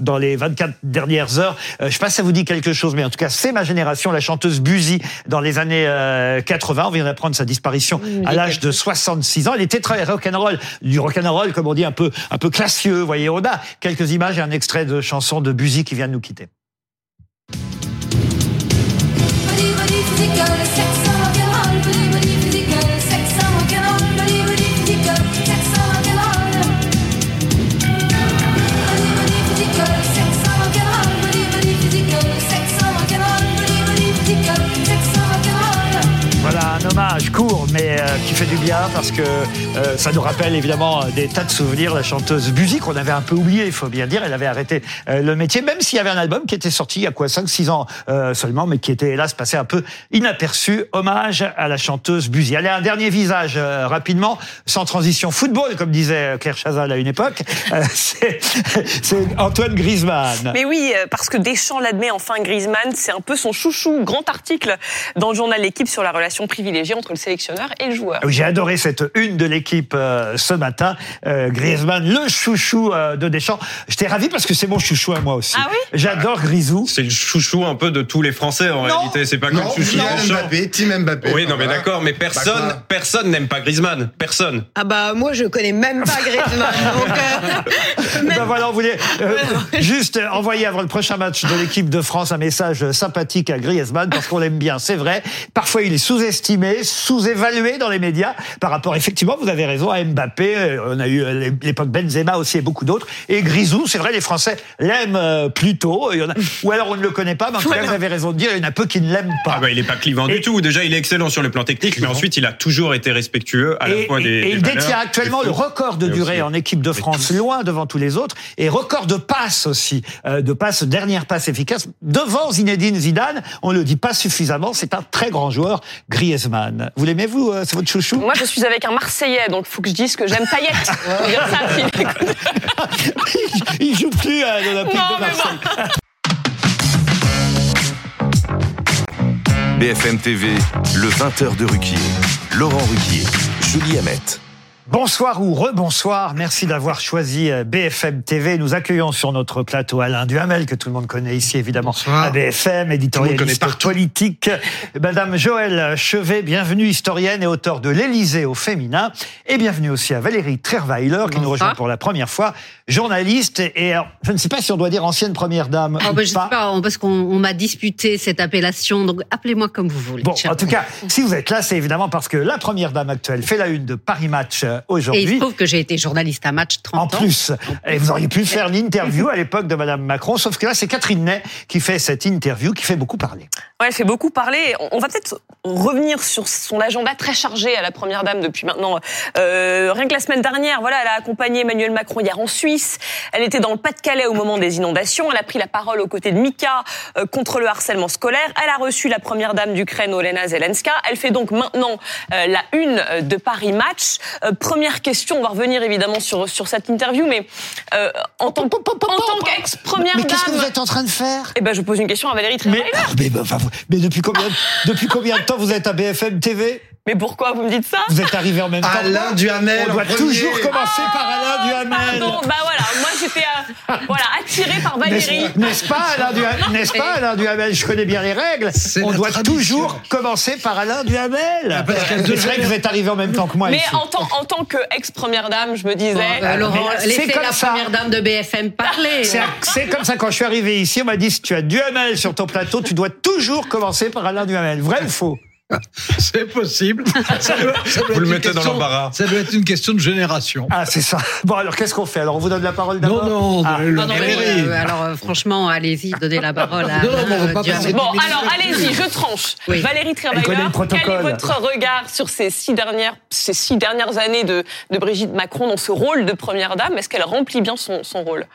dans les 24 dernières heures. je sais pas si ça vous dit quelque chose, mais en tout cas, c'est ma génération, la chanteuse Buzy dans les années 80. On vient d'apprendre sa disparition à l'âge de 66 ans. Elle était très rock'n'roll, du rock'n'roll, comme on dit, un peu, un peu classieux. Vous voyez, on a quelques images et un extrait de chanson de Buzy qui vient de nous quitter. Hommage court, mais euh, qui fait du bien parce que euh, ça nous rappelle évidemment des tas de souvenirs. La chanteuse Buzy qu'on avait un peu oublié, il faut bien dire, elle avait arrêté euh, le métier, même s'il y avait un album qui était sorti il y a quoi 5-6 ans seulement, mais qui était hélas passé un peu inaperçu. Hommage à la chanteuse Buzy. Allez, un dernier visage rapidement, sans transition. Football, comme disait Claire Chazal à une époque, c'est Antoine Griezmann. Mais oui, parce que Deschamps l'admet enfin Griezmann, c'est un peu son chouchou. Grand article dans le journal L'équipe sur la relation privilégiée entre le sélectionneur et le joueur. J'ai adoré cette une de l'équipe euh, ce matin. Euh, Griezmann, le chouchou euh, de Deschamps. J'étais ravi parce que c'est mon chouchou à moi aussi. Ah oui J'adore Grisou. C'est le chouchou un peu de tous les Français en réalité. C'est pas comme chouchou Mbappé, Team Mbappé. Oui, non mais d'accord, mais personne, personne n'aime pas Griezmann. Personne. Ah bah moi je connais même pas Griezmann. donc, ben voilà, on voulait juste envoyer avant le prochain match de l'équipe de France un message sympathique à Griezmann parce qu'on l'aime bien, c'est vrai. Parfois il est sous-estimé sous-évalué dans les médias par rapport, effectivement, vous avez raison, à Mbappé. Euh, on a eu euh, l'époque Benzema aussi et beaucoup d'autres. Et Grisou, c'est vrai, les Français l'aiment euh, plutôt. Il y en a, ou alors on ne le connaît pas, mais en tout cas, vous avez raison de dire, il y en a peu qui ne l'aiment pas. Ah bah, il n'est pas clivant du tout. Déjà, il est excellent sur le plan technique, mais ensuite, il a toujours été respectueux à la fois des. Et il détient actuellement le record de durée en équipe de France, loin devant tous les autres, et record de passes aussi, de passes, dernière passe efficace, devant Zinedine Zidane. On le dit pas suffisamment, c'est un très grand joueur, Griezmann. Vous l'aimez, vous euh, C'est votre chouchou? Moi, je suis avec un Marseillais, donc il faut que je dise que j'aime Payet. il joue plus à l'Olympique de Marseille. BFM TV, le 20h de Ruquier. Laurent Ruquier, Julie Hamet. Bonsoir ou rebonsoir. Merci d'avoir choisi euh, BFM TV. Nous accueillons sur notre plateau Alain Duhamel, que tout le monde connaît ici, évidemment, à BFM, éditorialiste politique. Madame Joëlle Chevet, bienvenue, historienne et auteur de L'Élysée au féminin. Et bienvenue aussi à Valérie Trierweiler, qui nous rejoint pour la première fois, journaliste. Et je ne sais pas si on doit dire ancienne première dame. Oh, ben, je pas. sais pas, parce qu'on m'a disputé cette appellation. Donc appelez-moi comme vous voulez. Bon, en tout cas, si vous êtes là, c'est évidemment parce que la première dame actuelle fait la une de Paris Match euh, aujourd'hui. Et il se trouve que j'ai été journaliste à Match 30 ans. En plus, et vous auriez pu faire l'interview à l'époque de Madame Macron, sauf que là, c'est Catherine Ney qui fait cette interview, qui fait beaucoup parler. Ouais, elle fait beaucoup parler. On va peut-être revenir sur son agenda très chargé à la Première Dame depuis maintenant. Euh, rien que la semaine dernière, voilà, elle a accompagné Emmanuel Macron hier en Suisse Suisse. Elle était dans le Pas-de-Calais au moment des inondations. Elle a pris la parole aux côtés de Mika euh, contre le harcèlement scolaire. Elle a reçu la première dame d'Ukraine, Olena Zelenska. Elle fait donc maintenant euh, la une de Paris Match. première question, on va revenir évidemment sur, sur cette interview, mais en tant, qu'ex-première dame... Mais qu'est-ce que vous êtes en train de faire? Eh ben, je pose une question à Valérie Trierweiler. Mais, mais, mais depuis, combien, depuis combien de temps vous êtes à BFM TV mais pourquoi vous me dites ça Vous êtes arrivé en même temps. Alain Duhamel. On doit toujours commencer par Alain Duhamel. Pardon, bah voilà, moi j'étais euh, voilà, attiré par Valérie. N'est-ce pas Alain Duhamel N'est-ce pas Alain Duhamel? Je connais bien les règles. On doit toujours commencer par Alain Duhamel. Ah, c'est vrai que vous êtes arrivé en même temps que moi. Mais en tant, en tant que ex-première dame, je me disais. Euh, Laurent, laissez la première dame de BFM parler. C'est comme ça quand je suis arrivé ici, on m'a dit si tu as Duhamel sur ton plateau, tu dois toujours commencer par Alain Duhamel. Vrai ou faux? C'est possible. vous le mettez dans l'embarras. Ça doit être une question de génération. Ah, c'est ça. Bon, alors qu'est-ce qu'on fait? Alors, on vous donne la parole d'abord? Non, non, ah. non, euh, alors euh, franchement, allez-y, donnez la parole à. Non, non, bon, alors allez-y, je tranche. Valérie Trierweiler, quel est votre regard sur ces six dernières, ces six dernières années de, de Brigitte Macron dans ce rôle de première dame? Est-ce qu'elle remplit bien son, son rôle?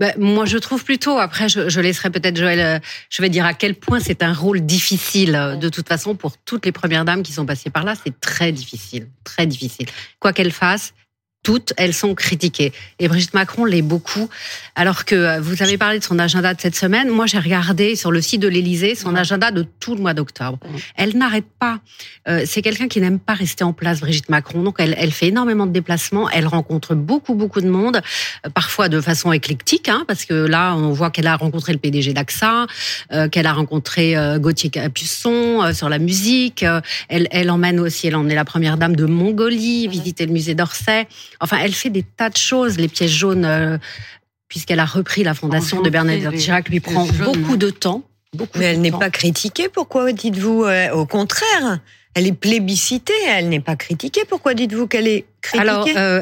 Ben, moi, je trouve plutôt. Après, je, je laisserai peut-être Joël. Euh, je vais dire à quel point c'est un rôle difficile. Euh, de toute façon, pour toutes les premières dames qui sont passées par là, c'est très difficile, très difficile. Quoi qu'elles fassent, toutes, elles sont critiquées. Et Brigitte Macron l'est beaucoup. Alors que euh, vous avez parlé de son agenda de cette semaine. Moi, j'ai regardé sur le site de l'Élysée son agenda de tout le mois d'octobre. Elle n'arrête pas. Euh, c'est quelqu'un qui n'aime pas rester en place, Brigitte Macron. Donc, elle, elle, fait énormément de déplacements. Elle rencontre beaucoup, beaucoup de monde, euh, parfois de façon éclectique, hein, parce que là, on voit qu'elle a rencontré le PDG d'AXA, qu'elle a rencontré Gauthier Capuçon sur la musique. elle, elle emmène aussi, elle emmenait la première dame de Mongolie, visiter le musée d'Orsay. Enfin, elle fait des tas de choses. Les pièces jaunes, euh, puisqu'elle a repris la fondation de Bernadette Chirac, lui prend beaucoup de temps. Mais elle n'est pas critiquée. Pourquoi dites-vous euh, Au contraire, elle est plébiscitée. Elle n'est pas critiquée. Pourquoi dites-vous qu'elle est critiquée? Alors, euh,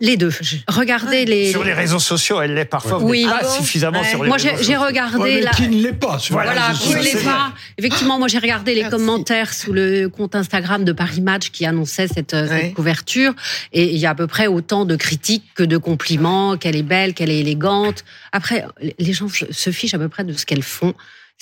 les deux. Regardez ah. les. Sur les réseaux sociaux, elle l'est parfois. Oui. Pas ah suffisamment sur les moi, j'ai regardé. la... Qui ne l'est pas sur Voilà, qui ne l'est pas. Effectivement, moi, j'ai regardé les commentaires sous le compte Instagram de Paris Match qui annonçait cette, cette couverture. Et il y a à peu près autant de critiques que de compliments, qu'elle est belle, qu'elle est élégante. Après, les gens se fichent à peu près de ce qu'elles font.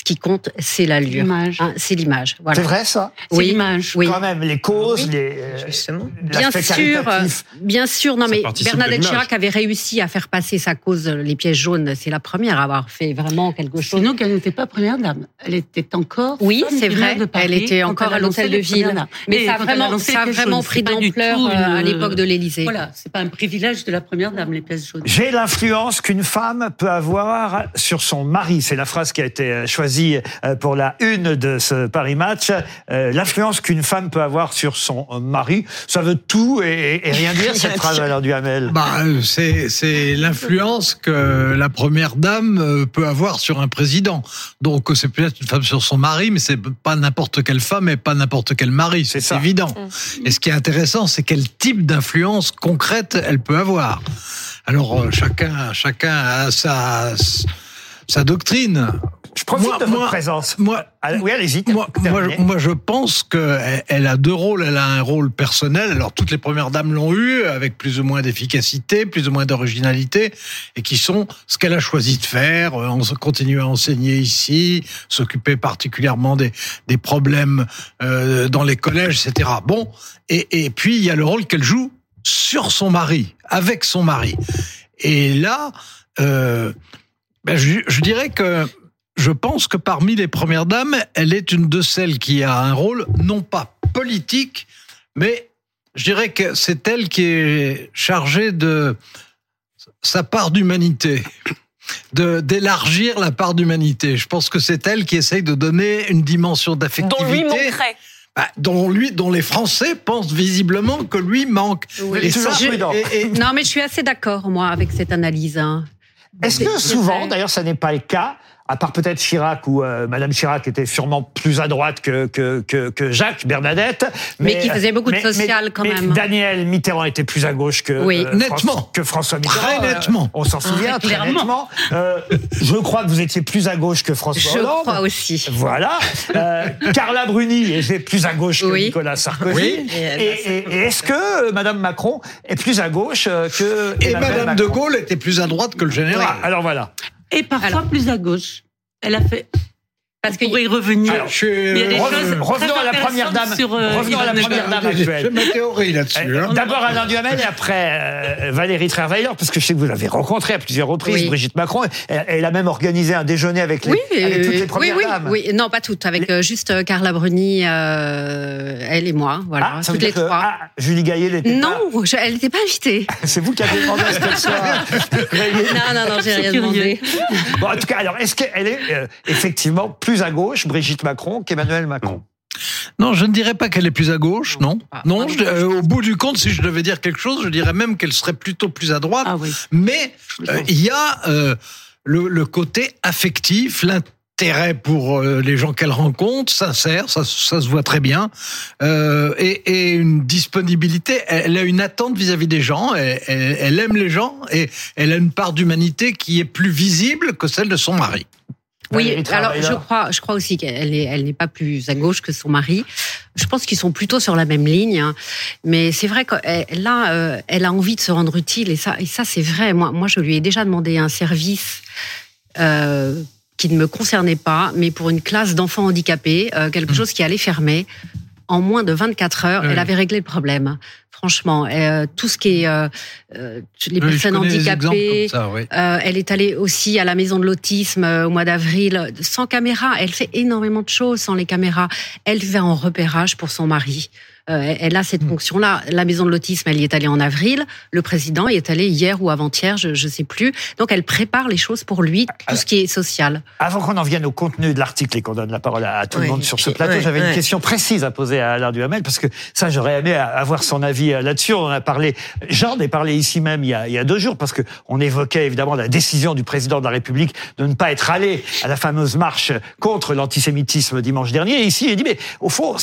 Ce qui compte, c'est l'allure. Hein, c'est l'image. Voilà. C'est vrai ça Oui, l'image. Oui. Quand même, les causes, les. Euh, Justement. Bien sûr, euh, bien sûr. Non, mais Bernadette Chirac avait réussi à faire passer sa cause, les pièces jaunes. C'est la première à avoir fait vraiment quelque chose. Sinon, qu'elle n'était pas première dame. Elle était encore. Oui, c'est vrai. elle était encore à l'hôtel de ville. Mais ça a vraiment, ça a vraiment pris d'ampleur euh, à l'époque de l'Élysée. Voilà, c'est pas un privilège de la première dame, les pièces jaunes. J'ai l'influence qu'une femme peut avoir sur son mari. C'est la phrase qui a été choisie choisi euh, pour la une de ce Paris Match, euh, l'influence qu'une femme peut avoir sur son mari. Ça veut tout et, rien dire, cette phrase alors du Hamel. Bah, c'est l'influence que la première dame euh, peut avoir sur un président. Donc c'est peut-être une femme sur son mari, mais c'est pas n'importe quelle femme et pas n'importe quel mari. C'est évident. Mm. Et ce qui est intéressant, c'est quel type d'influence concrète elle peut avoir. Alors chacun, chacun a sa sa doctrine. Je profite de votre présence. Moi, oui, allez-y. Moi, moi, je pense qu'elle a deux rôles. Elle a un rôle personnel. Alors, toutes les premières dames l'ont eu, avec plus ou moins d'efficacité, plus ou moins d'originalité, et qui sont ce qu'elle a choisi de faire, euh, continuer à enseigner ici, s'occuper particulièrement des, des problèmes euh, dans les collèges, etc. Bon, et, et puis il y a le rôle qu'elle joue sur son mari, avec son mari. Et là, euh, ben, je, je, dirais que je pense que parmi les premières dames, elle est une de celles qui a un rôle non pas politique, mais je dirais que c'est elle qui est chargée de sa part d'humanité de d'élargir la part d'humanité. Je pense que c'est elle qui essaye de donner une dimension d'affectivité. Dont lui manquerait. Bah, dont lui, dont les Français pensent visiblement que lui manque. Et ça, Non, mais je suis assez d'accord moi avec cette analyse. Hein. Est-ce que souvent, d'ailleurs, ça n'est pas le cas, à part peut-être Chirac ou euh, Madame Chirac était sûrement plus à droite que que, que, Jacques Bernadette, mais, qui faisait beaucoup de social quand même. Daniel Mitterrand était plus à gauche que oui. nettement que François Mitterrand. Très nettement. on s'en souvient très nettement. je crois que vous étiez plus à gauche que François Hollande. Je crois aussi. Voilà. Carla Bruni était plus à gauche que Nicolas Sarkozy. Oui. Et, est-ce que Madame Macron est plus à gauche que et Madame de Gaulle était plus à droite que le général. alors voilà. Et parfois plus à gauche. Elle a fait parce qu'il pourrait y revenir. Alors, je, il y a des choses revenons à la première dame. Sur, euh, revenons à la première dame actuelle. Je ma théorie là-dessus. Hein. D'abord Alain Duhamel et après euh, Valérie Trierweiler, parce que je sais que vous l'avez rencontrée à plusieurs reprises, Brigitte Macron. Elle, elle, a même organisé un déjeuner avec, les, avec toutes les premières oui, dames. Oui, non, pas toutes, avec euh, juste Carla Bruni, euh, elle et moi, voilà, ah, toutes les trois. ah, Julie Gaillet l'était Non, je, elle n'était pas invitée. C'est vous qui avez demandé à ce qu'elle soit. non, non, non, j'ai rien demandé. Bon, en tout cas, alors, est-ce qu'elle est effectivement plus à gauche, Brigitte Macron qu'Emmanuel Macron. Non, je ne dirais pas qu'elle est plus à gauche, non. Non, euh, au bout du compte, si je devais dire quelque chose, je dirais même qu'elle serait plutôt plus à droite. Ah Mais euh, il y a euh, le, côté affectif, l'intérêt pour les gens qu'elle rencontre, sincère, ça, ça se voit très bien, et, une disponibilité. Elle a une attente vis-à-vis des gens. elle aime les gens et elle a une part d'humanité qui est plus visible que celle de son mari. Oui, alors je crois, je crois aussi qu'elle est, elle n'est pas plus à gauche que son mari. Je pense qu'ils sont plutôt sur la même ligne, hein. mais c'est vrai que là, euh, elle a envie de se rendre utile et ça, et ça c'est vrai. Moi, moi, je lui ai déjà demandé un service. Euh, qui ne me concernait pas, mais pour une classe d'enfants handicapés, euh, quelque mmh. chose qui allait fermer. En moins de 24 heures, elle avait réglé le problème franchement. Euh, tout ce qui est euh, euh les personnes handicapées. euh, elle est allée aussi à la maison de l'autisme euh, au mois d'avril, sans caméra. Elle fait énormément de choses sans les caméras. Elle fait en repérage pour son mari. Euh, elle a cette mm. fonction-là. La maison de l'autisme, elle y est allée en avril. Le président y est allé hier ou avant-hier, je ne sais plus. Donc elle prépare les choses pour lui, tout ce qui est social. Avant qu'on en vienne au contenu de l'article et qu'on donne la parole à, tout le monde sur ce plateau, j'avais une question précise à poser à Alain Duhamel, parce que ça, j'aurais aimé avoir son avis euh, là-dessus. On en a parlé, j'en ai parlé ici même il y a, il y a deux jours, parce que on évoquait évidemment la décision du président de la République de ne pas être allé à la fameuse marche contre l'antisémitisme dimanche dernier. Et ici, il dit, mais au fond,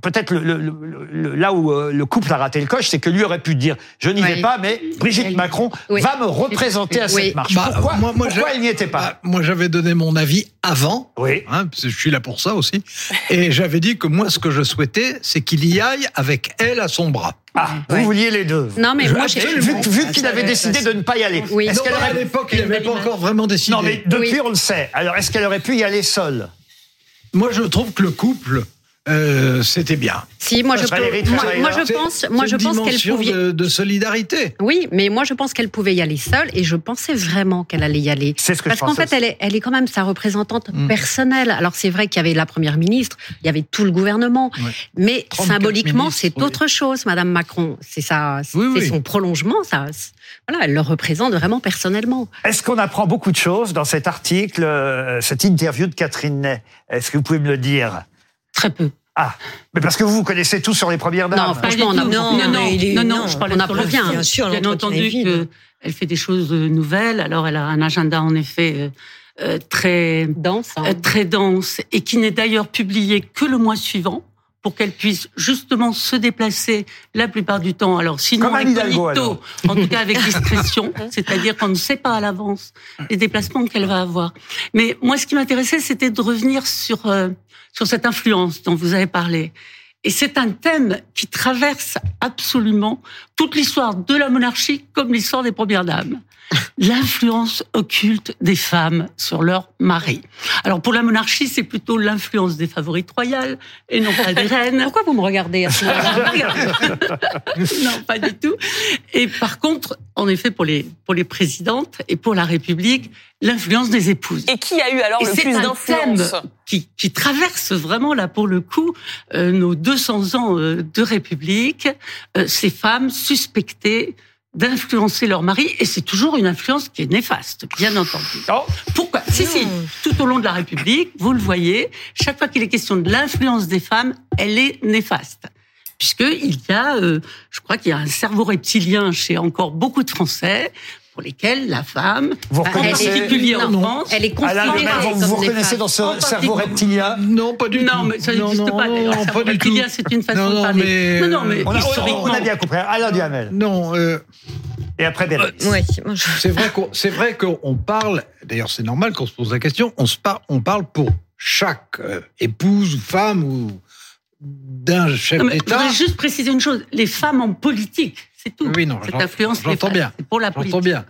peut-être le là où euh, le couple a raté le coche, c'est que lui aurait pu dire je n'y vais pas, mais Brigitte Macron va me représenter à cette marche. Bah, pourquoi, moi, il n'y était pas bah, Moi, j'avais donné mon avis avant. Oui. Hein, je suis là pour ça aussi. Et j'avais dit que moi, ce que je souhaitais, c'est qu'il y aille avec elle à son bras. Ah, vous vouliez les deux. Non, mais moi, vu, qu'il avait décidé de ne pas y aller. Oui. Est-ce qu'elle à l'époque, il n'avait pas encore vraiment décidé. Non, mais depuis, on le sait. Alors, est-ce qu'elle aurait pu y aller seule? Moi, je trouve que le couple euh, c'était bien. Si, moi je, moi, je pense, moi je pense qu'elle pouvait de, de, solidarité. Oui, mais moi je pense qu'elle pouvait y aller seule et je pensais vraiment qu'elle allait y aller. C'est ce que Parce qu'en fait, elle est, elle est quand même sa représentante mm. personnelle. Alors c'est vrai qu'il y avait la première ministre, il y avait tout le gouvernement, mais symboliquement c'est autre chose, Madame Macron. C'est ça, c'est son prolongement, ça. Voilà, elle le représente vraiment personnellement. Est-ce qu'on apprend beaucoup de choses dans cet article, euh, cette interview de Catherine Ney? Est-ce que vous pouvez me le dire? Très peu. Ah, mais parce que vous, vous connaissez tout sur les premières dames. Non, franchement, on non, non, non, non, non, je parle on apprend bien. Bien sûr, bien entendu qu'elle fait des choses euh, nouvelles. Alors, elle a un agenda en effet euh, euh très dense, hein. euh, très dense, et qui n'est d'ailleurs publié que le mois suivant pour qu'elle puisse justement se déplacer la plupart du temps. Alors sinon incognito, en tout cas avec discrétion, c'est-à-dire qu'on ne sait pas à l'avance les déplacements qu'elle va avoir. Mais moi, ce qui m'intéressait, c'était de revenir sur euh, sur cette influence dont vous avez parlé. Et c'est un thème qui traverse absolument toute l'histoire de la monarchie comme l'histoire des premières dames. L'influence occulte des femmes sur leur mari. Alors pour la monarchie, c'est plutôt l'influence des favorites royales et non pas des reines. Pourquoi vous me regardez à ce Non, pas du tout. Et par contre, en effet, pour les pour les présidentes et pour la République, l'influence des épouses. Et qui a eu alors le plus d'influence? qui, qui traverse vraiment là pour le coup euh, nos 200 ans euh, de République, euh, ces femmes suspectées d'influencer leur mari, et c'est toujours une influence qui est néfaste, bien entendu. Oh. Pourquoi? Si, si, tout au long de la République, vous le voyez, chaque fois qu'il est question de l'influence des femmes, elle est néfaste. Puisqu'il y a, euh, je crois qu'il y a un cerveau reptilien chez encore beaucoup de Français, pour lesquelles la femme, vous reconnaissez, en particulier en France, elle est considérée Vous, vous reconnaissez dans ce cerveau reptilien Non, pas du tout. Non, mais ça n'existe pas. Non, non, pas du tout. c'est une façon de parler. Mais... Non, non, mais on, a, on, a, bien compris. Alain Duhamel. Non. Euh... Et après, Bérénice. Ouais, c'est vrai qu'on c'est vrai qu'on parle. D'ailleurs, c'est normal qu'on se pose la question. On se parle, on parle pour chaque euh, épouse ou femme ou d'un chef d'État. Je voudrais juste préciser une chose. Les femmes en politique, c'est tout. Oui, non, Cette influence, j'entends bien. pour la politique. J'entends bien.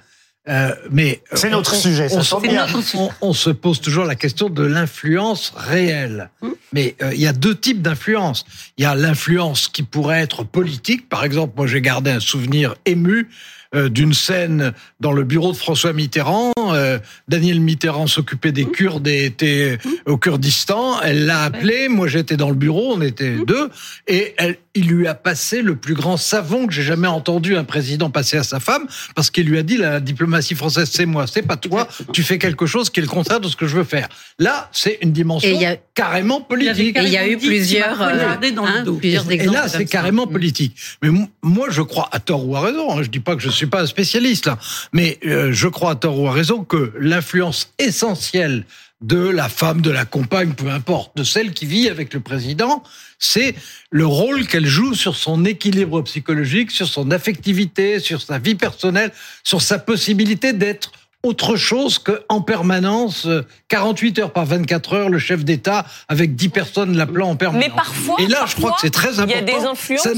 Euh, mais c'est notre sujet. Ça on, bien. On, on, se pose toujours la question de l'influence réelle. Hum. Mais euh, il y a deux types d'influence. Il y a l'influence qui pourrait être politique. Par exemple, moi j'ai gardé un souvenir ému euh, d'une scène dans le bureau de François Mitterrand. Euh, Daniel Mitterrand s'occupait des Kurdes et était au Kurdistan. Elle l'a appelé. Moi, j'étais dans le bureau. On était deux. Et elle, il lui a passé le plus grand savon que j'ai jamais entendu un président passer à sa femme parce qu'il lui a dit la diplomatie française, c'est moi, c'est pas toi. Tu fais quelque chose qui est le contraire de ce que je veux faire. Là, c'est une dimension carrément politique. Et il y a eu plusieurs, euh, hein, plusieurs exemples. Et là, c'est carrément politique. Mais moi, je crois à tort ou à raison. Hein, je dis pas que je suis pas un spécialiste mais euh, je crois à tort ou à raison que l'influence essentielle de la femme, de la compagne, peu importe, de celle qui vit avec le président, c'est le rôle qu'elle joue sur son équilibre psychologique, sur son affectivité, sur sa vie personnelle, sur sa possibilité d'être autre chose qu'en permanence, 48 euh, heures par 24 heures, le chef d'État avec 10 personnes l'appelant en permanence. Mais parfois, et là, je crois que c'est très important. Il y a des influences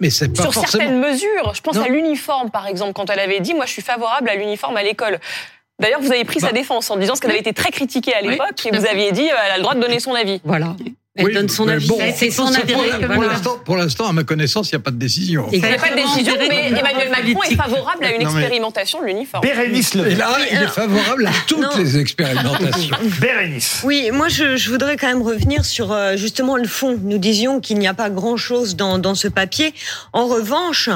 mais c'est pas sur forcément... certaines mesures. Je pense à l'uniforme, par exemple, quand elle avait dit, moi, je suis favorable à l'uniforme à l'école. D'ailleurs, vous avez pris sa bah. défense en disant ce qu'elle avait été très critiquée à l'époque et vous aviez dit, euh, elle a le droit de donner son avis. Voilà. Elle donne son avis. c'est son avis. Pour l'instant, à ma connaissance, il n'y a pas de décision. Il n'y a pas de décision, mais Emmanuel Macron est favorable à une expérimentation de l'uniforme. Bérénice Et là, il est favorable à toutes les expérimentations. Bérénice. Oui, moi, je, voudrais quand même revenir sur euh, justement le fond. Nous disions qu'il n'y a pas grand-chose dans, dans ce papier. En revanche,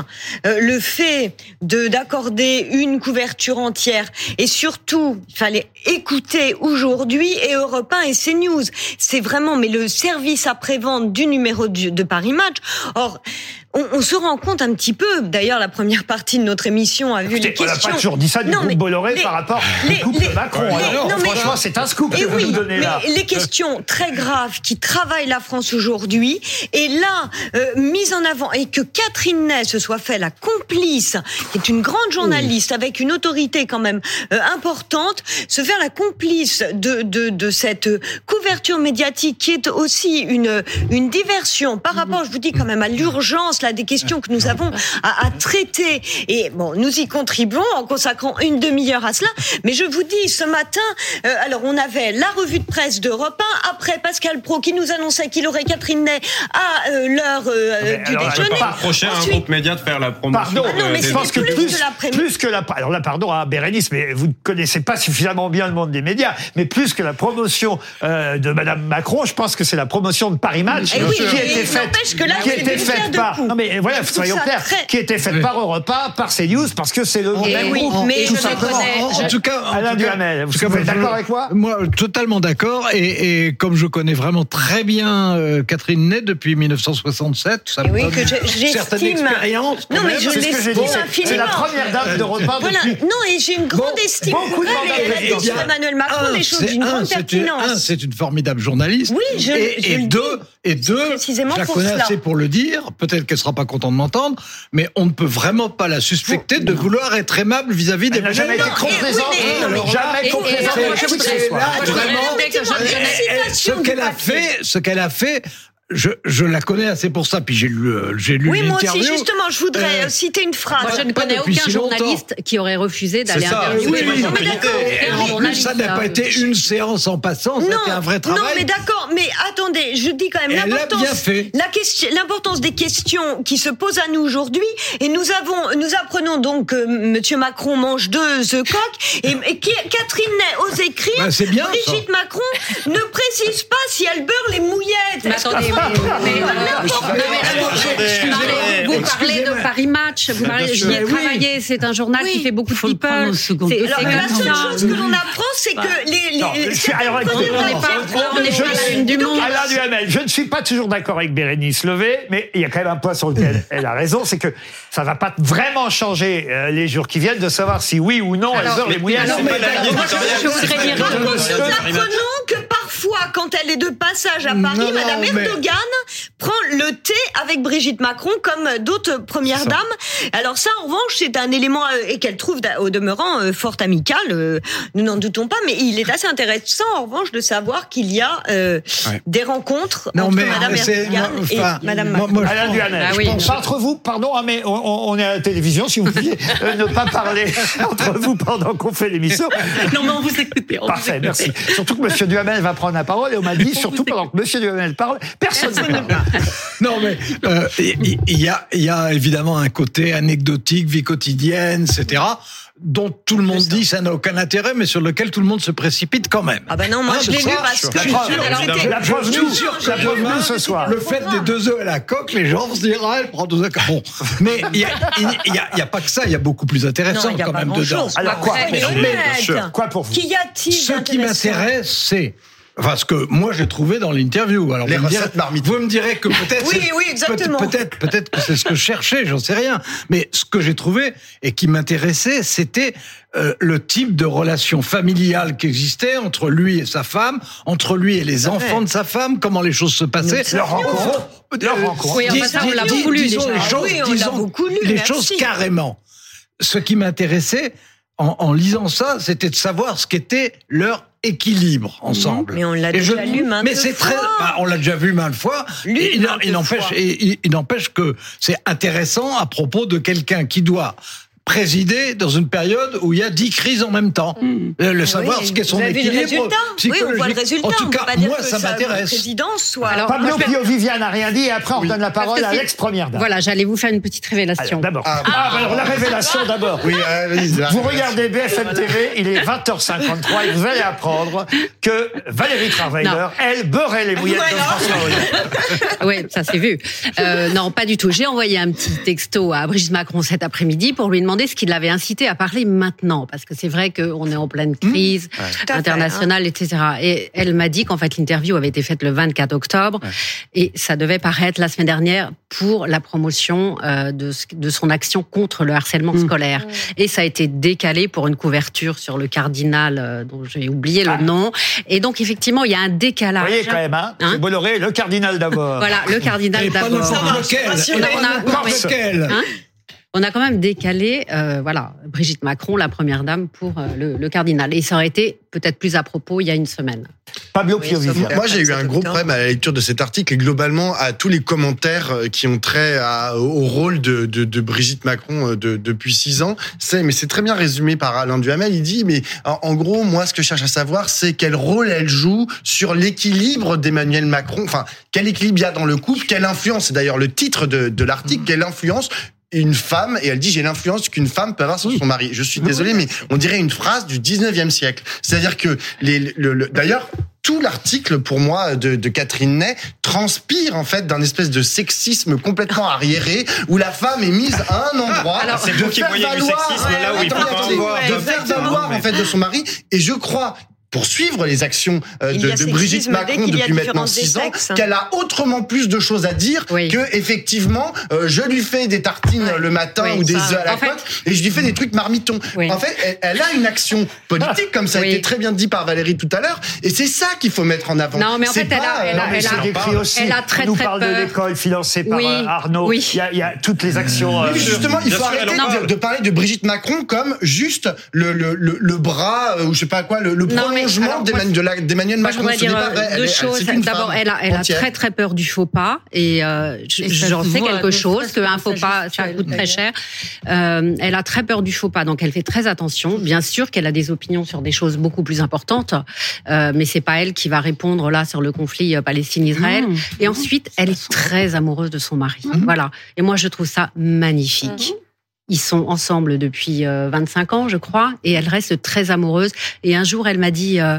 euh, le fait de d'accorder une couverture entière et surtout, il fallait écouter aujourd'hui et Europe 1 et CNews. C'est vraiment, mais le service après-vente du numéro de Paris Match. Or, on, se rend compte un petit peu, d'ailleurs la première partie de notre émission a vu les questions... On n'a pas toujours dit ça du groupe Bolloré par rapport au couple Macron. non, franchement, c'est un scoop que vous nous donnez là. les questions très graves qui travaillent la France aujourd'hui, et là, euh, mise en avant, et que Catherine Ney se soit fait la complice, qui est une grande journaliste avec une autorité quand même euh, importante, se faire la complice de, de, de cette couverture médiatique qui est aussi une, une diversion par rapport, je vous dis quand même, à l'urgence là des questions que nous avons à, traiter. Et bon, nous y contribuons en consacrant une demi-heure à cela. Mais je vous dis, ce matin, euh, alors on avait la revue de presse d'Europe 1, après Pascal Pro qui nous annonçait qu'il aurait Catherine Ney à euh, l'heure euh, du alors, déjeuner. Pas reprocher à un groupe média de faire la promotion. Pardon, non, mais je pense que plus, plus que la alors là pardon à Bérénice, mais vous ne connaissez pas suffisamment bien le monde des médias, mais plus que la promotion de Madame Macron, je pense que c'est la promotion de Paris Match eh qui a été faite, que là, qui était faite par non mais voilà, soyons clairs, qui était faite par Europa, par CNews, parce que c'est le même oui, groupe. Mais tout simplement. En, tout cas, Alain Duhamel, vous, êtes d'accord avec moi Moi, totalement d'accord. Et, et, comme je connais vraiment très bien euh, Catherine Ney depuis 1967, ça me oui, donne que certaines expériences. Non, mais je l'estime infiniment. C'est la première dame de repas voilà. depuis... Non, et j'ai une grande estime beaucoup de elle a dit Emmanuel Macron des choses d'une grande pertinence. c'est une formidable journaliste. Oui, je, et, deux, et deux, je la connais assez pour le dire. Peut-être qu'elle sera pas contente de m'entendre, mais on ne peut vraiment pas la suspecter de vouloir être aimable vis-à-vis des. Elle n'a jamais été complaisante. Jamais complaisante. Ce qu'elle a fait, ce qu'elle a fait, je, je, la connais assez pour ça, puis j'ai lu, euh, j'ai lu Oui, moi aussi, justement, je voudrais euh, citer une phrase. Moi, je ne connais aucun journaliste qui aurait refusé d'aller interviewer. Oui, en plus, ça n'a pas été une séance en passant, c'était un vrai travail. Non, mais d'accord, mais attendez, je dis quand même l'importance, la question, l'importance des questions qui se posent à nous aujourd'hui, et nous avons, nous apprenons donc que Monsieur Macron mange deux œufs coq, et, et Catherine Ney ose écrire, bah, bien, Brigitte Macron ne précise pas si elle beurre les mouillettes. Mais attendez, vous parlez de Paris Match, vous parlez, j'y ai travaillé, c'est un journal qui fait beaucoup de people. la seule chose que l'on apprend, c'est que les, on n'est pas une du monde. Alain Duhamel, je ne suis pas toujours d'accord avec Bérénice Levé, mais il y a quand même un point sur lequel elle a raison, c'est que ça va pas vraiment changer euh, les jours qui viennent de savoir si oui ou non elles ont les moyens. Je voudrais dire que quand elle est de passage à Paris, Madame Erdogan prend le thé avec Brigitte Macron comme d'autres premières dames. Alors ça, en revanche, c'est un élément euh, et qu'elle trouve au demeurant euh, fort amical. nous n'en doutons pas, mais il est assez intéressant, en revanche, de savoir qu'il y a des rencontres entre Madame Erdogan et Madame Macron. Alain Duhamel, ah oui. entre vous, pardon, hein, mais on, est à la télévision, si vous pouviez ne pas parler entre vous pendant qu'on fait l'émission. Non, mais on vous écoute. Parfait, merci. Surtout que M. Duhamel va prendre la parole et on m'a dit, surtout pendant que M. Duhamel parle, personne ne parle. Non, mais euh, il y, a, y a évidemment un côté anecdotique, vie quotidienne, etc dont tout le monde dit ça n'a aucun intérêt, mais sur lequel tout le monde se précipite quand même. Ah ben non, moi je l'ai lu parce que... La preuve, nous, ce soir. Le fait des deux œufs à la coque, les gens vont se dire, ah, elle prend deux œufs. Bon, mais il n'y a, a, pas que ça, il y a beaucoup plus intéressant quand même dedans. Alors quoi Quoi pour vous a-t-il Ce qui m'intéresse, c'est Enfin, ce que moi j'ai trouvé dans l'interview. Alors, Les vous, me vous me direz que peut-être. oui, oui, exactement. Peut-être, peut-être que c'est ce que je cherchais, j'en sais rien. Mais ce que j'ai trouvé et qui m'intéressait, c'était euh, le type de relation familiale qui existait entre lui et sa femme, entre lui et les enfants de sa femme, comment les choses se passaient. Leur rencontre. Leur rencontre. Oui, enfin, on l'a beaucoup lu disons les choses, oui, disons beaucoup lu, les choses carrément. Ce qui m'intéressait en, en lisant ça, c'était de savoir ce qu'était leur équilibre ensemble. Mais on l'a déjà lu maintes Mais c'est très, bah, on l'a déjà vu maintes fois. il, il, n'empêche, il, il n'empêche que c'est intéressant à propos de quelqu'un qui doit présider dans une période où il y a dix crises en même temps. Hmm. Le, savoir ce qu'est son équilibre Oui, on voit le résultat. En tout cas, moi, ça m'intéresse. Alors, Pablo Pio Viviane n'a rien dit et après on donne la parole à Alex Première Dame. Voilà, j'allais vous faire une petite révélation. D'abord. Ah, ah, alors la révélation d'abord. Oui, vous regardez BFM TV, il est 20h53 et vous allez apprendre que Valérie Travailer, elle beurrait les mouillettes de François Hollande. Oui, ça s'est vu. Euh, non, pas du tout. J'ai envoyé un petit texto à Brigitte Macron cet après-midi pour lui demander ce qui l'avait incité à parler maintenant, parce que c'est vrai qu'on est en pleine mmh. crise internationale, etc. Et elle m'a dit qu'en fait l'interview avait été faite le 24 octobre et ça devait paraître la semaine dernière pour la promotion euh, de, de son action contre le harcèlement mmh. scolaire. Et ça a été décalé pour une couverture sur le cardinal euh, dont j'ai oublié le ah. nom. Et donc effectivement, il y a un décalage. Vous voyez quand même, hein, hein Bolloré, le cardinal d'abord. Voilà, le cardinal d'abord. Lequel on a quand même décalé, euh, voilà, Brigitte Macron, la première dame, pour euh, le, cardinal. Et ça aurait été peut-être plus à propos il y a une semaine. Pablo Moi, j'ai eu un gros problème à la lecture de cet article et globalement à tous les commentaires euh, qui ont trait au rôle de, Brigitte Macron depuis six ans. C'est, mais c'est très bien résumé par Alain Duhamel. Il dit, mais en, gros, moi, ce que je cherche à savoir, c'est quel rôle elle joue sur l'équilibre d'Emmanuel Macron. Enfin, quel équilibre il y a dans le couple, quelle influence, c'est d'ailleurs le titre de, de l'article, quelle influence une femme et elle dit j'ai l'influence qu'une femme peut avoir sur son mari. Je suis désolé, mais on dirait une phrase du 19e siècle. C'est-à-dire que les, le, d'ailleurs, tout l'article pour moi de, de, Catherine Ney transpire en fait d'un espèce de sexisme complètement arriéré où la femme est mise à un endroit Alors, c'est vous qui voyez du sexisme là où de faire valoir en fait de son mari. Et je crois pour suivre les actions euh, de, de, Brigitte Macron depuis maintenant six ans, qu'elle a autrement plus de choses à dire que effectivement, euh, je lui fais des tartines le matin ou des œufs à la coque et je lui fais des trucs marmitons. En fait, elle, a une action politique, comme ça a été très bien dit par Valérie tout à l'heure, et c'est ça qu'il faut mettre en avant. Non, mais en fait, elle a, elle a, elle a, aussi, elle a très, nous parle de l'école financée par euh, Arnaud. Il y, a, il y, a, toutes les actions. justement, il faut arrêter de, parler de Brigitte Macron comme juste le, le, le, bras ou je sais pas quoi, le, le d'Emmanuel Macron. je dire deux choses. D'abord, elle a, elle a très très peur du faux pas et euh, j'en sais quelque chose qu'un faux pas ça coûte très cher. Euh, elle a très peur du faux pas, donc elle fait très attention. Bien sûr qu'elle a des opinions sur des choses beaucoup plus importantes, euh, mais c'est pas elle qui va répondre là sur le conflit euh, Palestine-Israël. Mmh. Et ensuite, elle est très amoureuse de son mari. Mmh. Voilà. Et moi, je trouve ça magnifique. Mmh. Ils sont ensemble depuis 25 euh, ans, je crois, et elle reste très amoureuse. Et un jour, elle m'a dit, euh,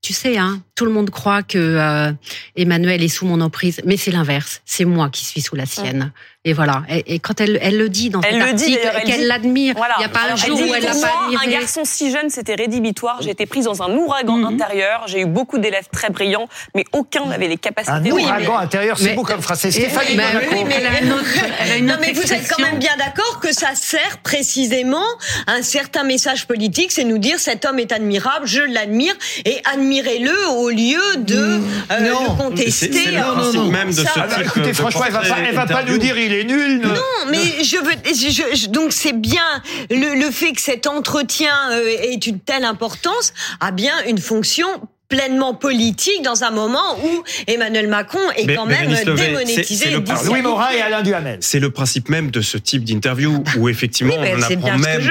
tu sais, hein, tout le monde croit que euh, Emmanuel est sous mon emprise, mais c'est l'inverse. C'est moi qui suis sous la sienne. Et voilà. Et, quand elle, elle le dit dans elle cet article, qu'elle l'admire, il n'y a pas un jour où elle l'a pas admiré. Un garçon si jeune, c'était rédhibitoire. J'ai été prise dans un ouragan mhm. intérieur. J'ai eu beaucoup d'élèves très brillants, mais aucun n'avait les capacités. Un ouragan intérieur, c'est beau comme phrase. C'est Stéphanie bah oui, mais elle a une autre, elle a une non, mais vous êtes quand même bien d'accord que ça sert précisément un certain message politique, c'est nous dire cet homme est admirable, je l'admire, et admirez-le au lieu de euh, le contester. C'est le non, même de ce type Écoutez, franchement, elle va pas, elle va pas nous dire il est nul. Non, mais je veux, je, donc c'est bien le, le, fait que cet entretien euh, ait une telle importance a bien une fonction pleinement politique dans un moment où Emmanuel Macron est quand même démonétisé. Louis Morin et Alain Duhamel. C'est le principe même de ce type d'interview où effectivement on apprend même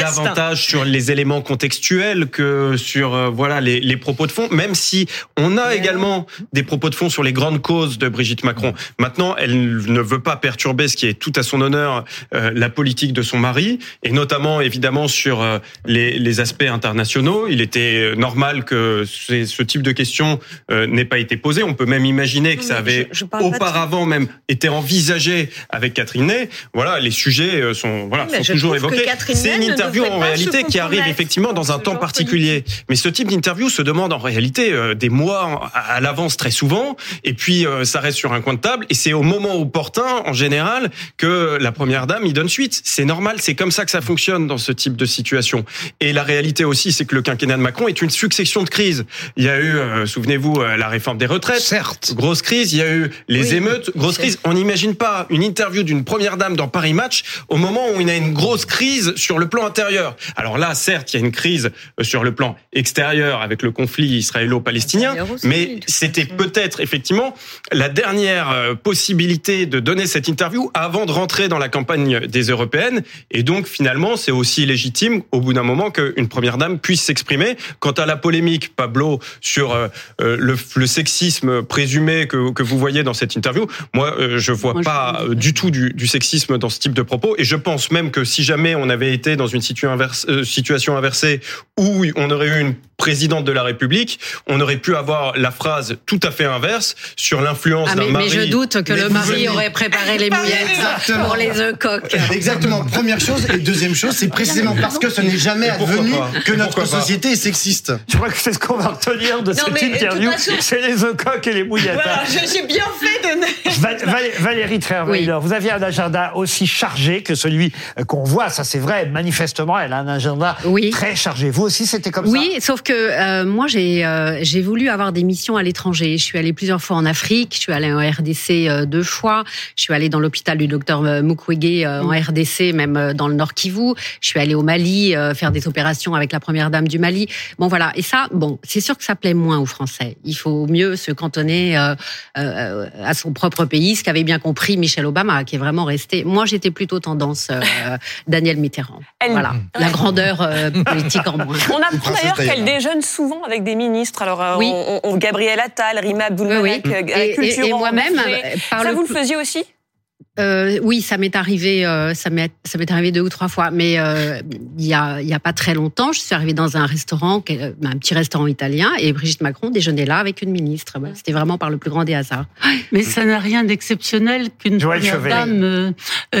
davantage sur les éléments contextuels que sur euh, voilà les, les, propos de fond. Même si on a également des propos de fond sur les grandes causes de Brigitte Macron. Maintenant, elle ne veut pas perturber ce qui est tout à son honneur euh, la politique de son mari et notamment évidemment sur euh, les, les aspects internationaux. Il était normal que ces ce type de question euh, n'ait pas été posé. On peut même imaginer que ça avait auparavant même été envisagé avec Catherine Ney. Voilà, les sujets euh, sont voilà sont toujours évoqués. C'est une interview en réalité qui arrive effectivement dans un temps particulier. Mais ce type d'interview se demande en réalité euh, des mois à l'avance très souvent, et puis ça reste sur un coin de table. Et c'est au moment opportun, en général, que la première dame y donne suite. C'est normal, c'est comme ça que ça fonctionne dans ce type de situation. Et la réalité aussi, c'est que le quinquennat de Macron est une succession de crises. Il y a eu, euh, souvenez-vous, euh, la réforme des retraites. Certes. Grosse crise. Il y a eu les émeutes. Grosse crise. On n'imagine pas une interview d'une première dame dans Paris Match au moment où il y a une grosse crise sur le plan intérieur. Alors là, certes, il y a une crise euh, sur le plan extérieur avec le conflit israélo-palestinien, mais c'était peut-être effectivement la dernière possibilité de donner cette interview avant de rentrer dans la campagne des européennes. Et donc, finalement, c'est aussi légitime, au bout d'un moment, qu'une première dame puisse s'exprimer. Quant à la polémique, Pablo sur euh, euh, le, le, sexisme présumé que, que, vous voyez dans cette interview. Moi, euh, je vois pas du tout du, du, sexisme dans ce type de propos. Et je pense même que si jamais on avait été dans une situation, inverse, situation inversée où on aurait eu une présidente de la République, on aurait pu avoir la phrase tout à fait inverse sur l'influence ah, d'un mari. Mais je doute que le mari aurait préparé les mouillettes pour les œufs coques. Exactement. Première chose et deuxième chose, c'est précisément parce que ce n'est jamais advenu que notre société est sexiste. Je crois que c'est ce qu'on va retenir de cette interview. C'est les œufs coques et les mouillettes. Voilà, j'ai bien fait de. Valérie Trierweiler, vous aviez un agenda aussi chargé que celui qu'on voit. Ça, c'est vrai. Manifestement, elle a un agenda très chargé. Vous aussi, c'était comme ça. Oui, sauf que euh, moi, j'ai euh, voulu avoir des missions à l'étranger. Je suis allée plusieurs fois en Afrique. Je suis allée en RDC euh, deux fois. Je suis allée dans l'hôpital du docteur Mukwege en RDC, même dans le Nord Kivu. Je suis allée au Mali faire des opérations avec la première dame du Mali. Bon, voilà. Et ça, bon, c'est sûr que ça plaît moins aux Français. Il faut mieux se cantonner à son propre pays, ce qu'avait bien compris Michel Obama, qui est vraiment resté. Moi, j'étais plutôt tendance Daniel Mitterrand. Voilà, la grandeur politique en moins. On apprend d'ailleurs qu'elle déjeune souvent avec des ministres. Alors, euh, on, on, Gabriel Attal, Rima Abdulmalek, oui, oui. Euh, et, et moi-même, ça vous le faisiez aussi? Euh, oui, ça m'est arrivé, euh, ça m'est ça m'est arrivé deux ou trois fois, mais euh, il y a il y a pas très longtemps, je suis arrivée dans un restaurant, un petit restaurant italien, et Brigitte Macron déjeunait là avec une ministre. C'était vraiment par le plus grand des hasards. Mais ça n'a rien d'exceptionnel qu'une dame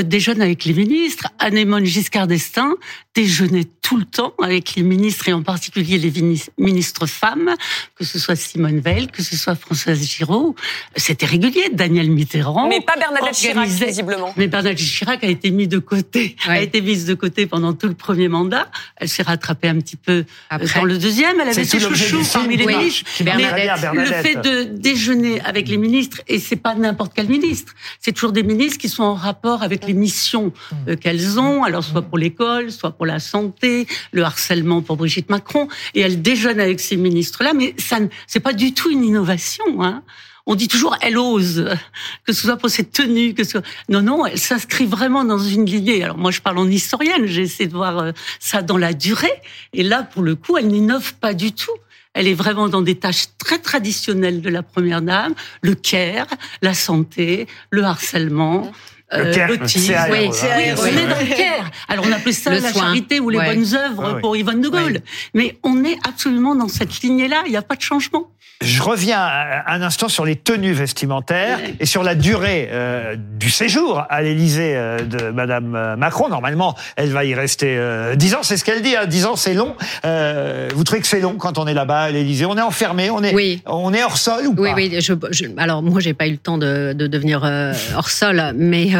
déjeune avec les ministres. Anémone Giscard d'Estaing déjeunait tout le temps avec les ministres et en particulier les ministres femmes, que ce soit Simone Veil, que ce soit Françoise Giraud. C'était régulier. Daniel Mitterrand. Mais pas Bernadette Chirac visiblement. Mais Bernadette Chirac a été mise de côté, a été mise de côté pendant tout le premier mandat. Elle s'est rattrapée un petit peu euh, Après. dans le deuxième. Elle avait ses chouchous parmi les ministres. Mais le fait de déjeuner avec les ministres, et c'est pas n'importe quel ministre, c'est toujours des ministres qui sont en rapport avec les missions euh, qu'elles ont, alors soit pour l'école, soit pour la santé, le harcèlement pour Brigitte Macron, et elle déjeune avec ces ministres-là, mais ça, c'est pas du tout une innovation. Hein on dit toujours elle ose, que ce soit pour ses tenues, que ce soit... Non, non, elle s'inscrit vraiment dans une lignée. Alors moi, je parle en historienne, j'ai essayé de voir euh, ça dans la durée. Et là, pour le coup, elle n'innove pas du tout. Elle est vraiment dans des tâches très traditionnelles de la première dame, le care, la santé, le harcèlement. Euh, l'autisme. Oui, oui, on est dans le care. Alors on appelait ça la charité ou les bonnes œuvres pour Yvonne de Gaulle. Mais on est absolument dans cette lignée-là. Il n'y a pas de changement. Je reviens un instant sur les tenues vestimentaires et sur la durée euh, du séjour à l'Élysée euh, de Madame euh, Macron. Normalement, elle va y rester euh, 10 ans, c'est ce qu'elle dit. Hein, 10 ans, c'est long. Euh, vous trouvez que c'est long quand on est là-bas à l'Élysée? On est enfermé, on est, oui. on est hors sol ou oui, pas? Oui, oui. Je, alors moi, j'ai pas eu le temps de, de devenir hors sol, mais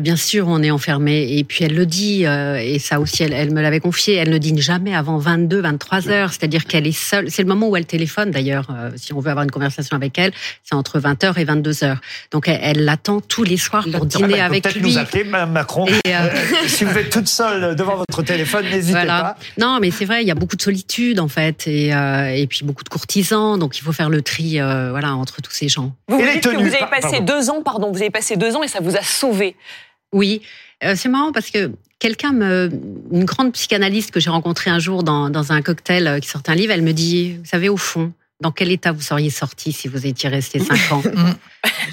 bien sûr, on est enfermé. Et puis elle le dit, et ça aussi, elle, elle me l'avait confié. Elle ne dîne jamais avant 22, 23 heures. C'est-à-dire qu'elle est seule. C'est le moment où elle téléphone d'ailleurs euh, si on veut avoir une conversation avec elle, c'est entre 20h et 22h. Donc elle l'attend tous les soirs pour dîner avec peut-être lui. nous appeler, Madame Macron. Euh, euh, si vous êtes toute seule devant votre téléphone, n'hésitez pas. Non, mais c'est vrai, il y a beaucoup de solitude en fait, et, et puis beaucoup de courtisans. Donc il faut faire le tri, voilà, entre tous ces gens. Vous, vous dites que vous avez passé deux ans, pardon, vous avez passé deux ans et ça vous a sauvé. Oui, c'est marrant parce que quelqu'un me, une grande psychanalyste que j'ai rencontrée un jour dans, dans un cocktail qui sortait un livre, elle me dit, vous savez, au fond, dans quel état vous seriez sorti si vous étiez resté cinq ans?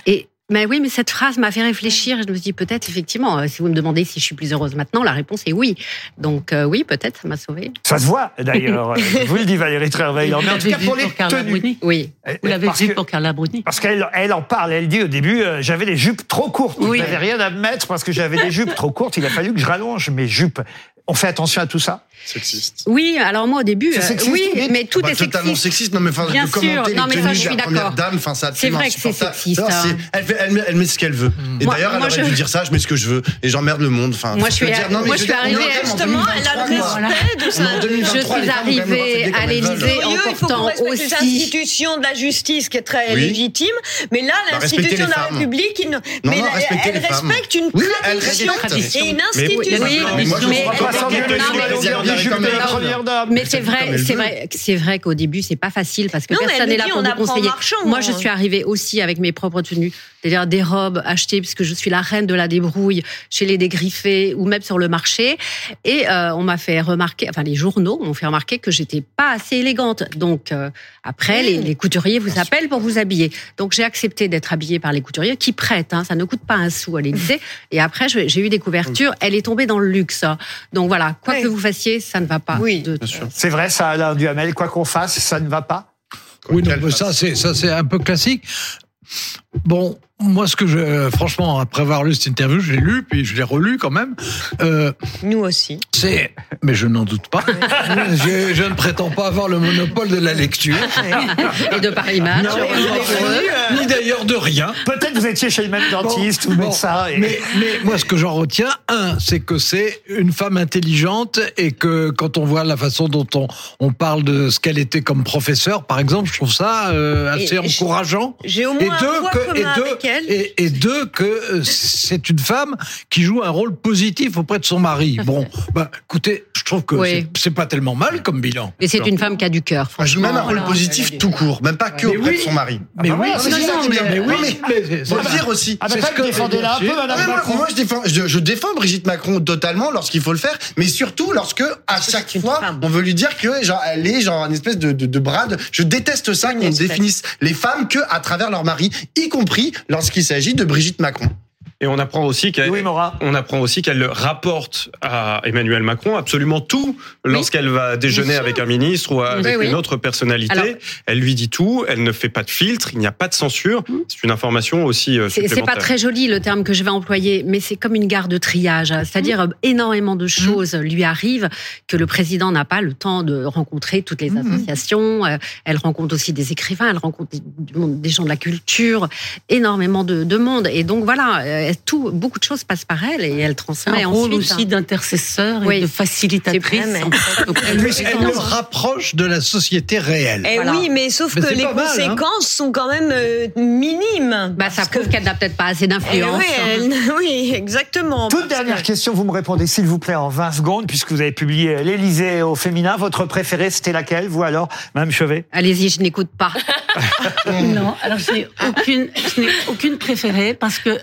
Et mais oui, mais cette phrase m'a fait réfléchir. Je me suis dit peut-être effectivement, euh, si vous me demandez si je suis plus heureuse maintenant, la réponse est oui. Donc euh, oui, peut-être ça m'a sauvée. Ça se voit d'ailleurs. vous le dit Valérie Trierweiler. Mais en tout cas pour les tenues. Oui. Vous l'avez vu pour Carla Bruni. Parce qu'elle elle en parle. Elle dit au début, euh, j'avais des jupes trop courtes. Oui. Je n'avais rien à me mettre parce que j'avais des jupes trop courtes. Il a fallu que je rallonge mes jupes. On fait attention à tout ça Sexiste. Oui, alors moi au début, euh, sexiste, oui, mais tout bah, est sexiste. Totalement sexiste, non mais enfin, Bien de commenter sûr. non, mais ça, je suis de la première d'accord. dame, enfin, c'est C'est vrai que c'est sexiste. Alors, hein. elle, fait, elle, elle, met ce qu'elle veut. Et Moi- d'ailleurs, elle moi, aurait je- dû dire ça, je mets ce que je veux, et j'emmerde le monde. Enfin, Moi, je suis, dire, non, moi, je suis arrivée, Justement, elle a le 2023, quoi. respect de 2023, Je suis arrivée à l'Élysée en portant aussi. institutions de la justice qui est très légitime, mais là, Bah, l'institution de la. République, mais non, elle respecte une tradition et une Mais- institution. La première dame. Mais c'est vrai, c'est vrai, c'est vrai qu'au début c'est pas facile parce que Non, personne n'est là pour conseiller. marchant, Moi, hein. je suis arrivée aussi avec mes propres tenues, c'est-à-dire des robes achetées puisque je suis la reine de la débrouille chez les dégriffés ou même sur le marché. Et euh, on m'a fait remarquer, enfin les journaux m'ont fait remarquer que j'étais pas assez élégante. Donc euh, après, les, les couturiers vous appellent pour vous habiller. Donc j'ai accepté d'être habillée par les couturiers qui prêtent. Hein, ça ne coûte pas un sou à l'Élysée. Et après, j'ai eu des couvertures. Elle est tombée dans le luxe. Donc voilà, quoi que vous fassiez, ça ne va pas. Oui. De- C'est vrai, ça, Alain Duhamel. Quoi qu'on fasse, ça ne va pas. Oui, non, mais ça c'est un peu classique. Bon, moi ce que je franchement après avoir lu cette interview, je l'ai lu puis je l'ai relu quand même. Euh, Nous aussi. c'est mais je n'en doute pas. je, je ne prétends pas avoir le monopole de la lecture, Et de Paris Match. Ni d'ailleurs de rien. Peut-être vous étiez chez le même dentiste ou Bon, médecin. et- Mais, mais moi, ce que j'en retiens, un, c'est que c'est une femme intelligente et que quand on voit la façon dont on, on parle de ce qu'elle était comme professeur, par exemple, je trouve ça euh, assez Et- et encourageant. J'ai au Et moins un deux, point que, et, deux, elle. et, et deux, que euh, c'est une femme qui joue un rôle positif auprès de son mari. Bon, bah, écoutez, je trouve que Oui. c'est- pas tellement mal comme bilan. Et c'est une femme qui a du cœur. Je joue même un rôle positif tout court, même pas que Mais auprès oui. de son mari. Mais bah oui, voilà, c'est ça mais oui, Oui, mais dire aussi. Ah, bah, c'est quand ce que- un peu, Madame Ouais, moi, Macron. moi, je défends, je, je défends Brigitte Macron totalement lorsqu'il faut le faire, mais surtout lorsque à chaque une fois on veut lui dire que genre elle est genre une espèce de, de, de brade. Je déteste ça qu'on définisse les femmes que à travers leur mari, y compris lorsqu'il s'agit de Brigitte Macron. Et on apprend aussi qu'elle, on apprend aussi qu'elle rapporte à Emmanuel Macron absolument tout lorsqu'elle va déjeuner avec un ministre ou avec une autre personnalité. Alors- elle lui dit tout, elle ne fait pas de filtre, il n'y a pas de censure. C'est une information aussi euh, C'est pas très joli le terme que je vais employer, mais c'est comme une gare de triage. C'est-à-dire euh, énormément de choses lui arrivent que le président n'a pas le temps de rencontrer toutes les associations. Euh, Elle rencontre aussi des écrivains, elle rencontre des, gens de la culture, énormément de, de monde. Et donc voilà, tout, beaucoup de choses passent par elle et elle transmet un rôle ensuite. aussi d'intercesseur et Oui. de facilitatrice. Vrai, en fait, Elle, le rapproche de la société réelle. Eh Voilà. oui, mais sauf Mais que les mal, hein. conséquences sont quand même euh, minimes. Bah, ça prouve qu'elle n'a peut-être pas assez Eh d'influence. oui, elle- oui, exactement. Toute dernière que- question, vous me répondez s'il vous plaît en 20 secondes, puisque vous avez publié l'Élysée au féminin. Votre préférée, c'était laquelle, vous alors, Mme Chevet Allez-y, je n'écoute pas. Non, alors je n'ai aucune, je n'ai aucune préférée parce que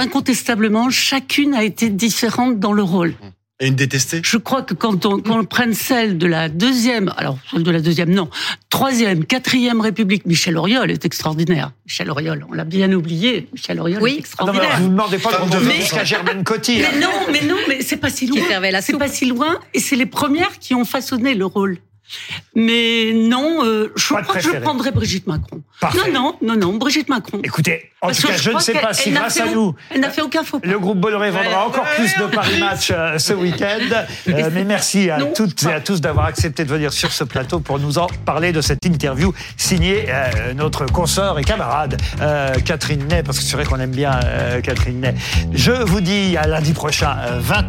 incontestablement chacune a été différente dans le rôle. Et une détestée? Je crois que quand on, quand on prenne celle de la deuxième, alors celle de la deuxième, non, troisième, quatrième République, Michel Auriol est extraordinaire. Michel Auriol, on l'a bien oublié. Michel Auriol est extraordinaire. Ah non, mais vous ne demandez pas de mais, jusqu'à Germaine Coty. Mais hein. non, mais non, mais c'est pas si loin. C'est pas si loin, et c'est les premières qui ont façonné le rôle. Mais non, euh, je crois que je prendrais Brigitte Macron. Non, non, non, non, Brigitte Macron. Écoutez, en tout cas, je, ne sais pas si grâce à nous, elle n'a fait aucun faux Le groupe Bolloré vendra encore plus de Paris Match euh, ce week-end. Euh, mais merci à toutes et à tous d'avoir accepté de venir sur ce plateau pour nous en parler de cette interview signée notre consoeur et camarade Catherine Ney, parce que c'est vrai qu'on aime bien Catherine Ney. Je vous dis à lundi prochain, 20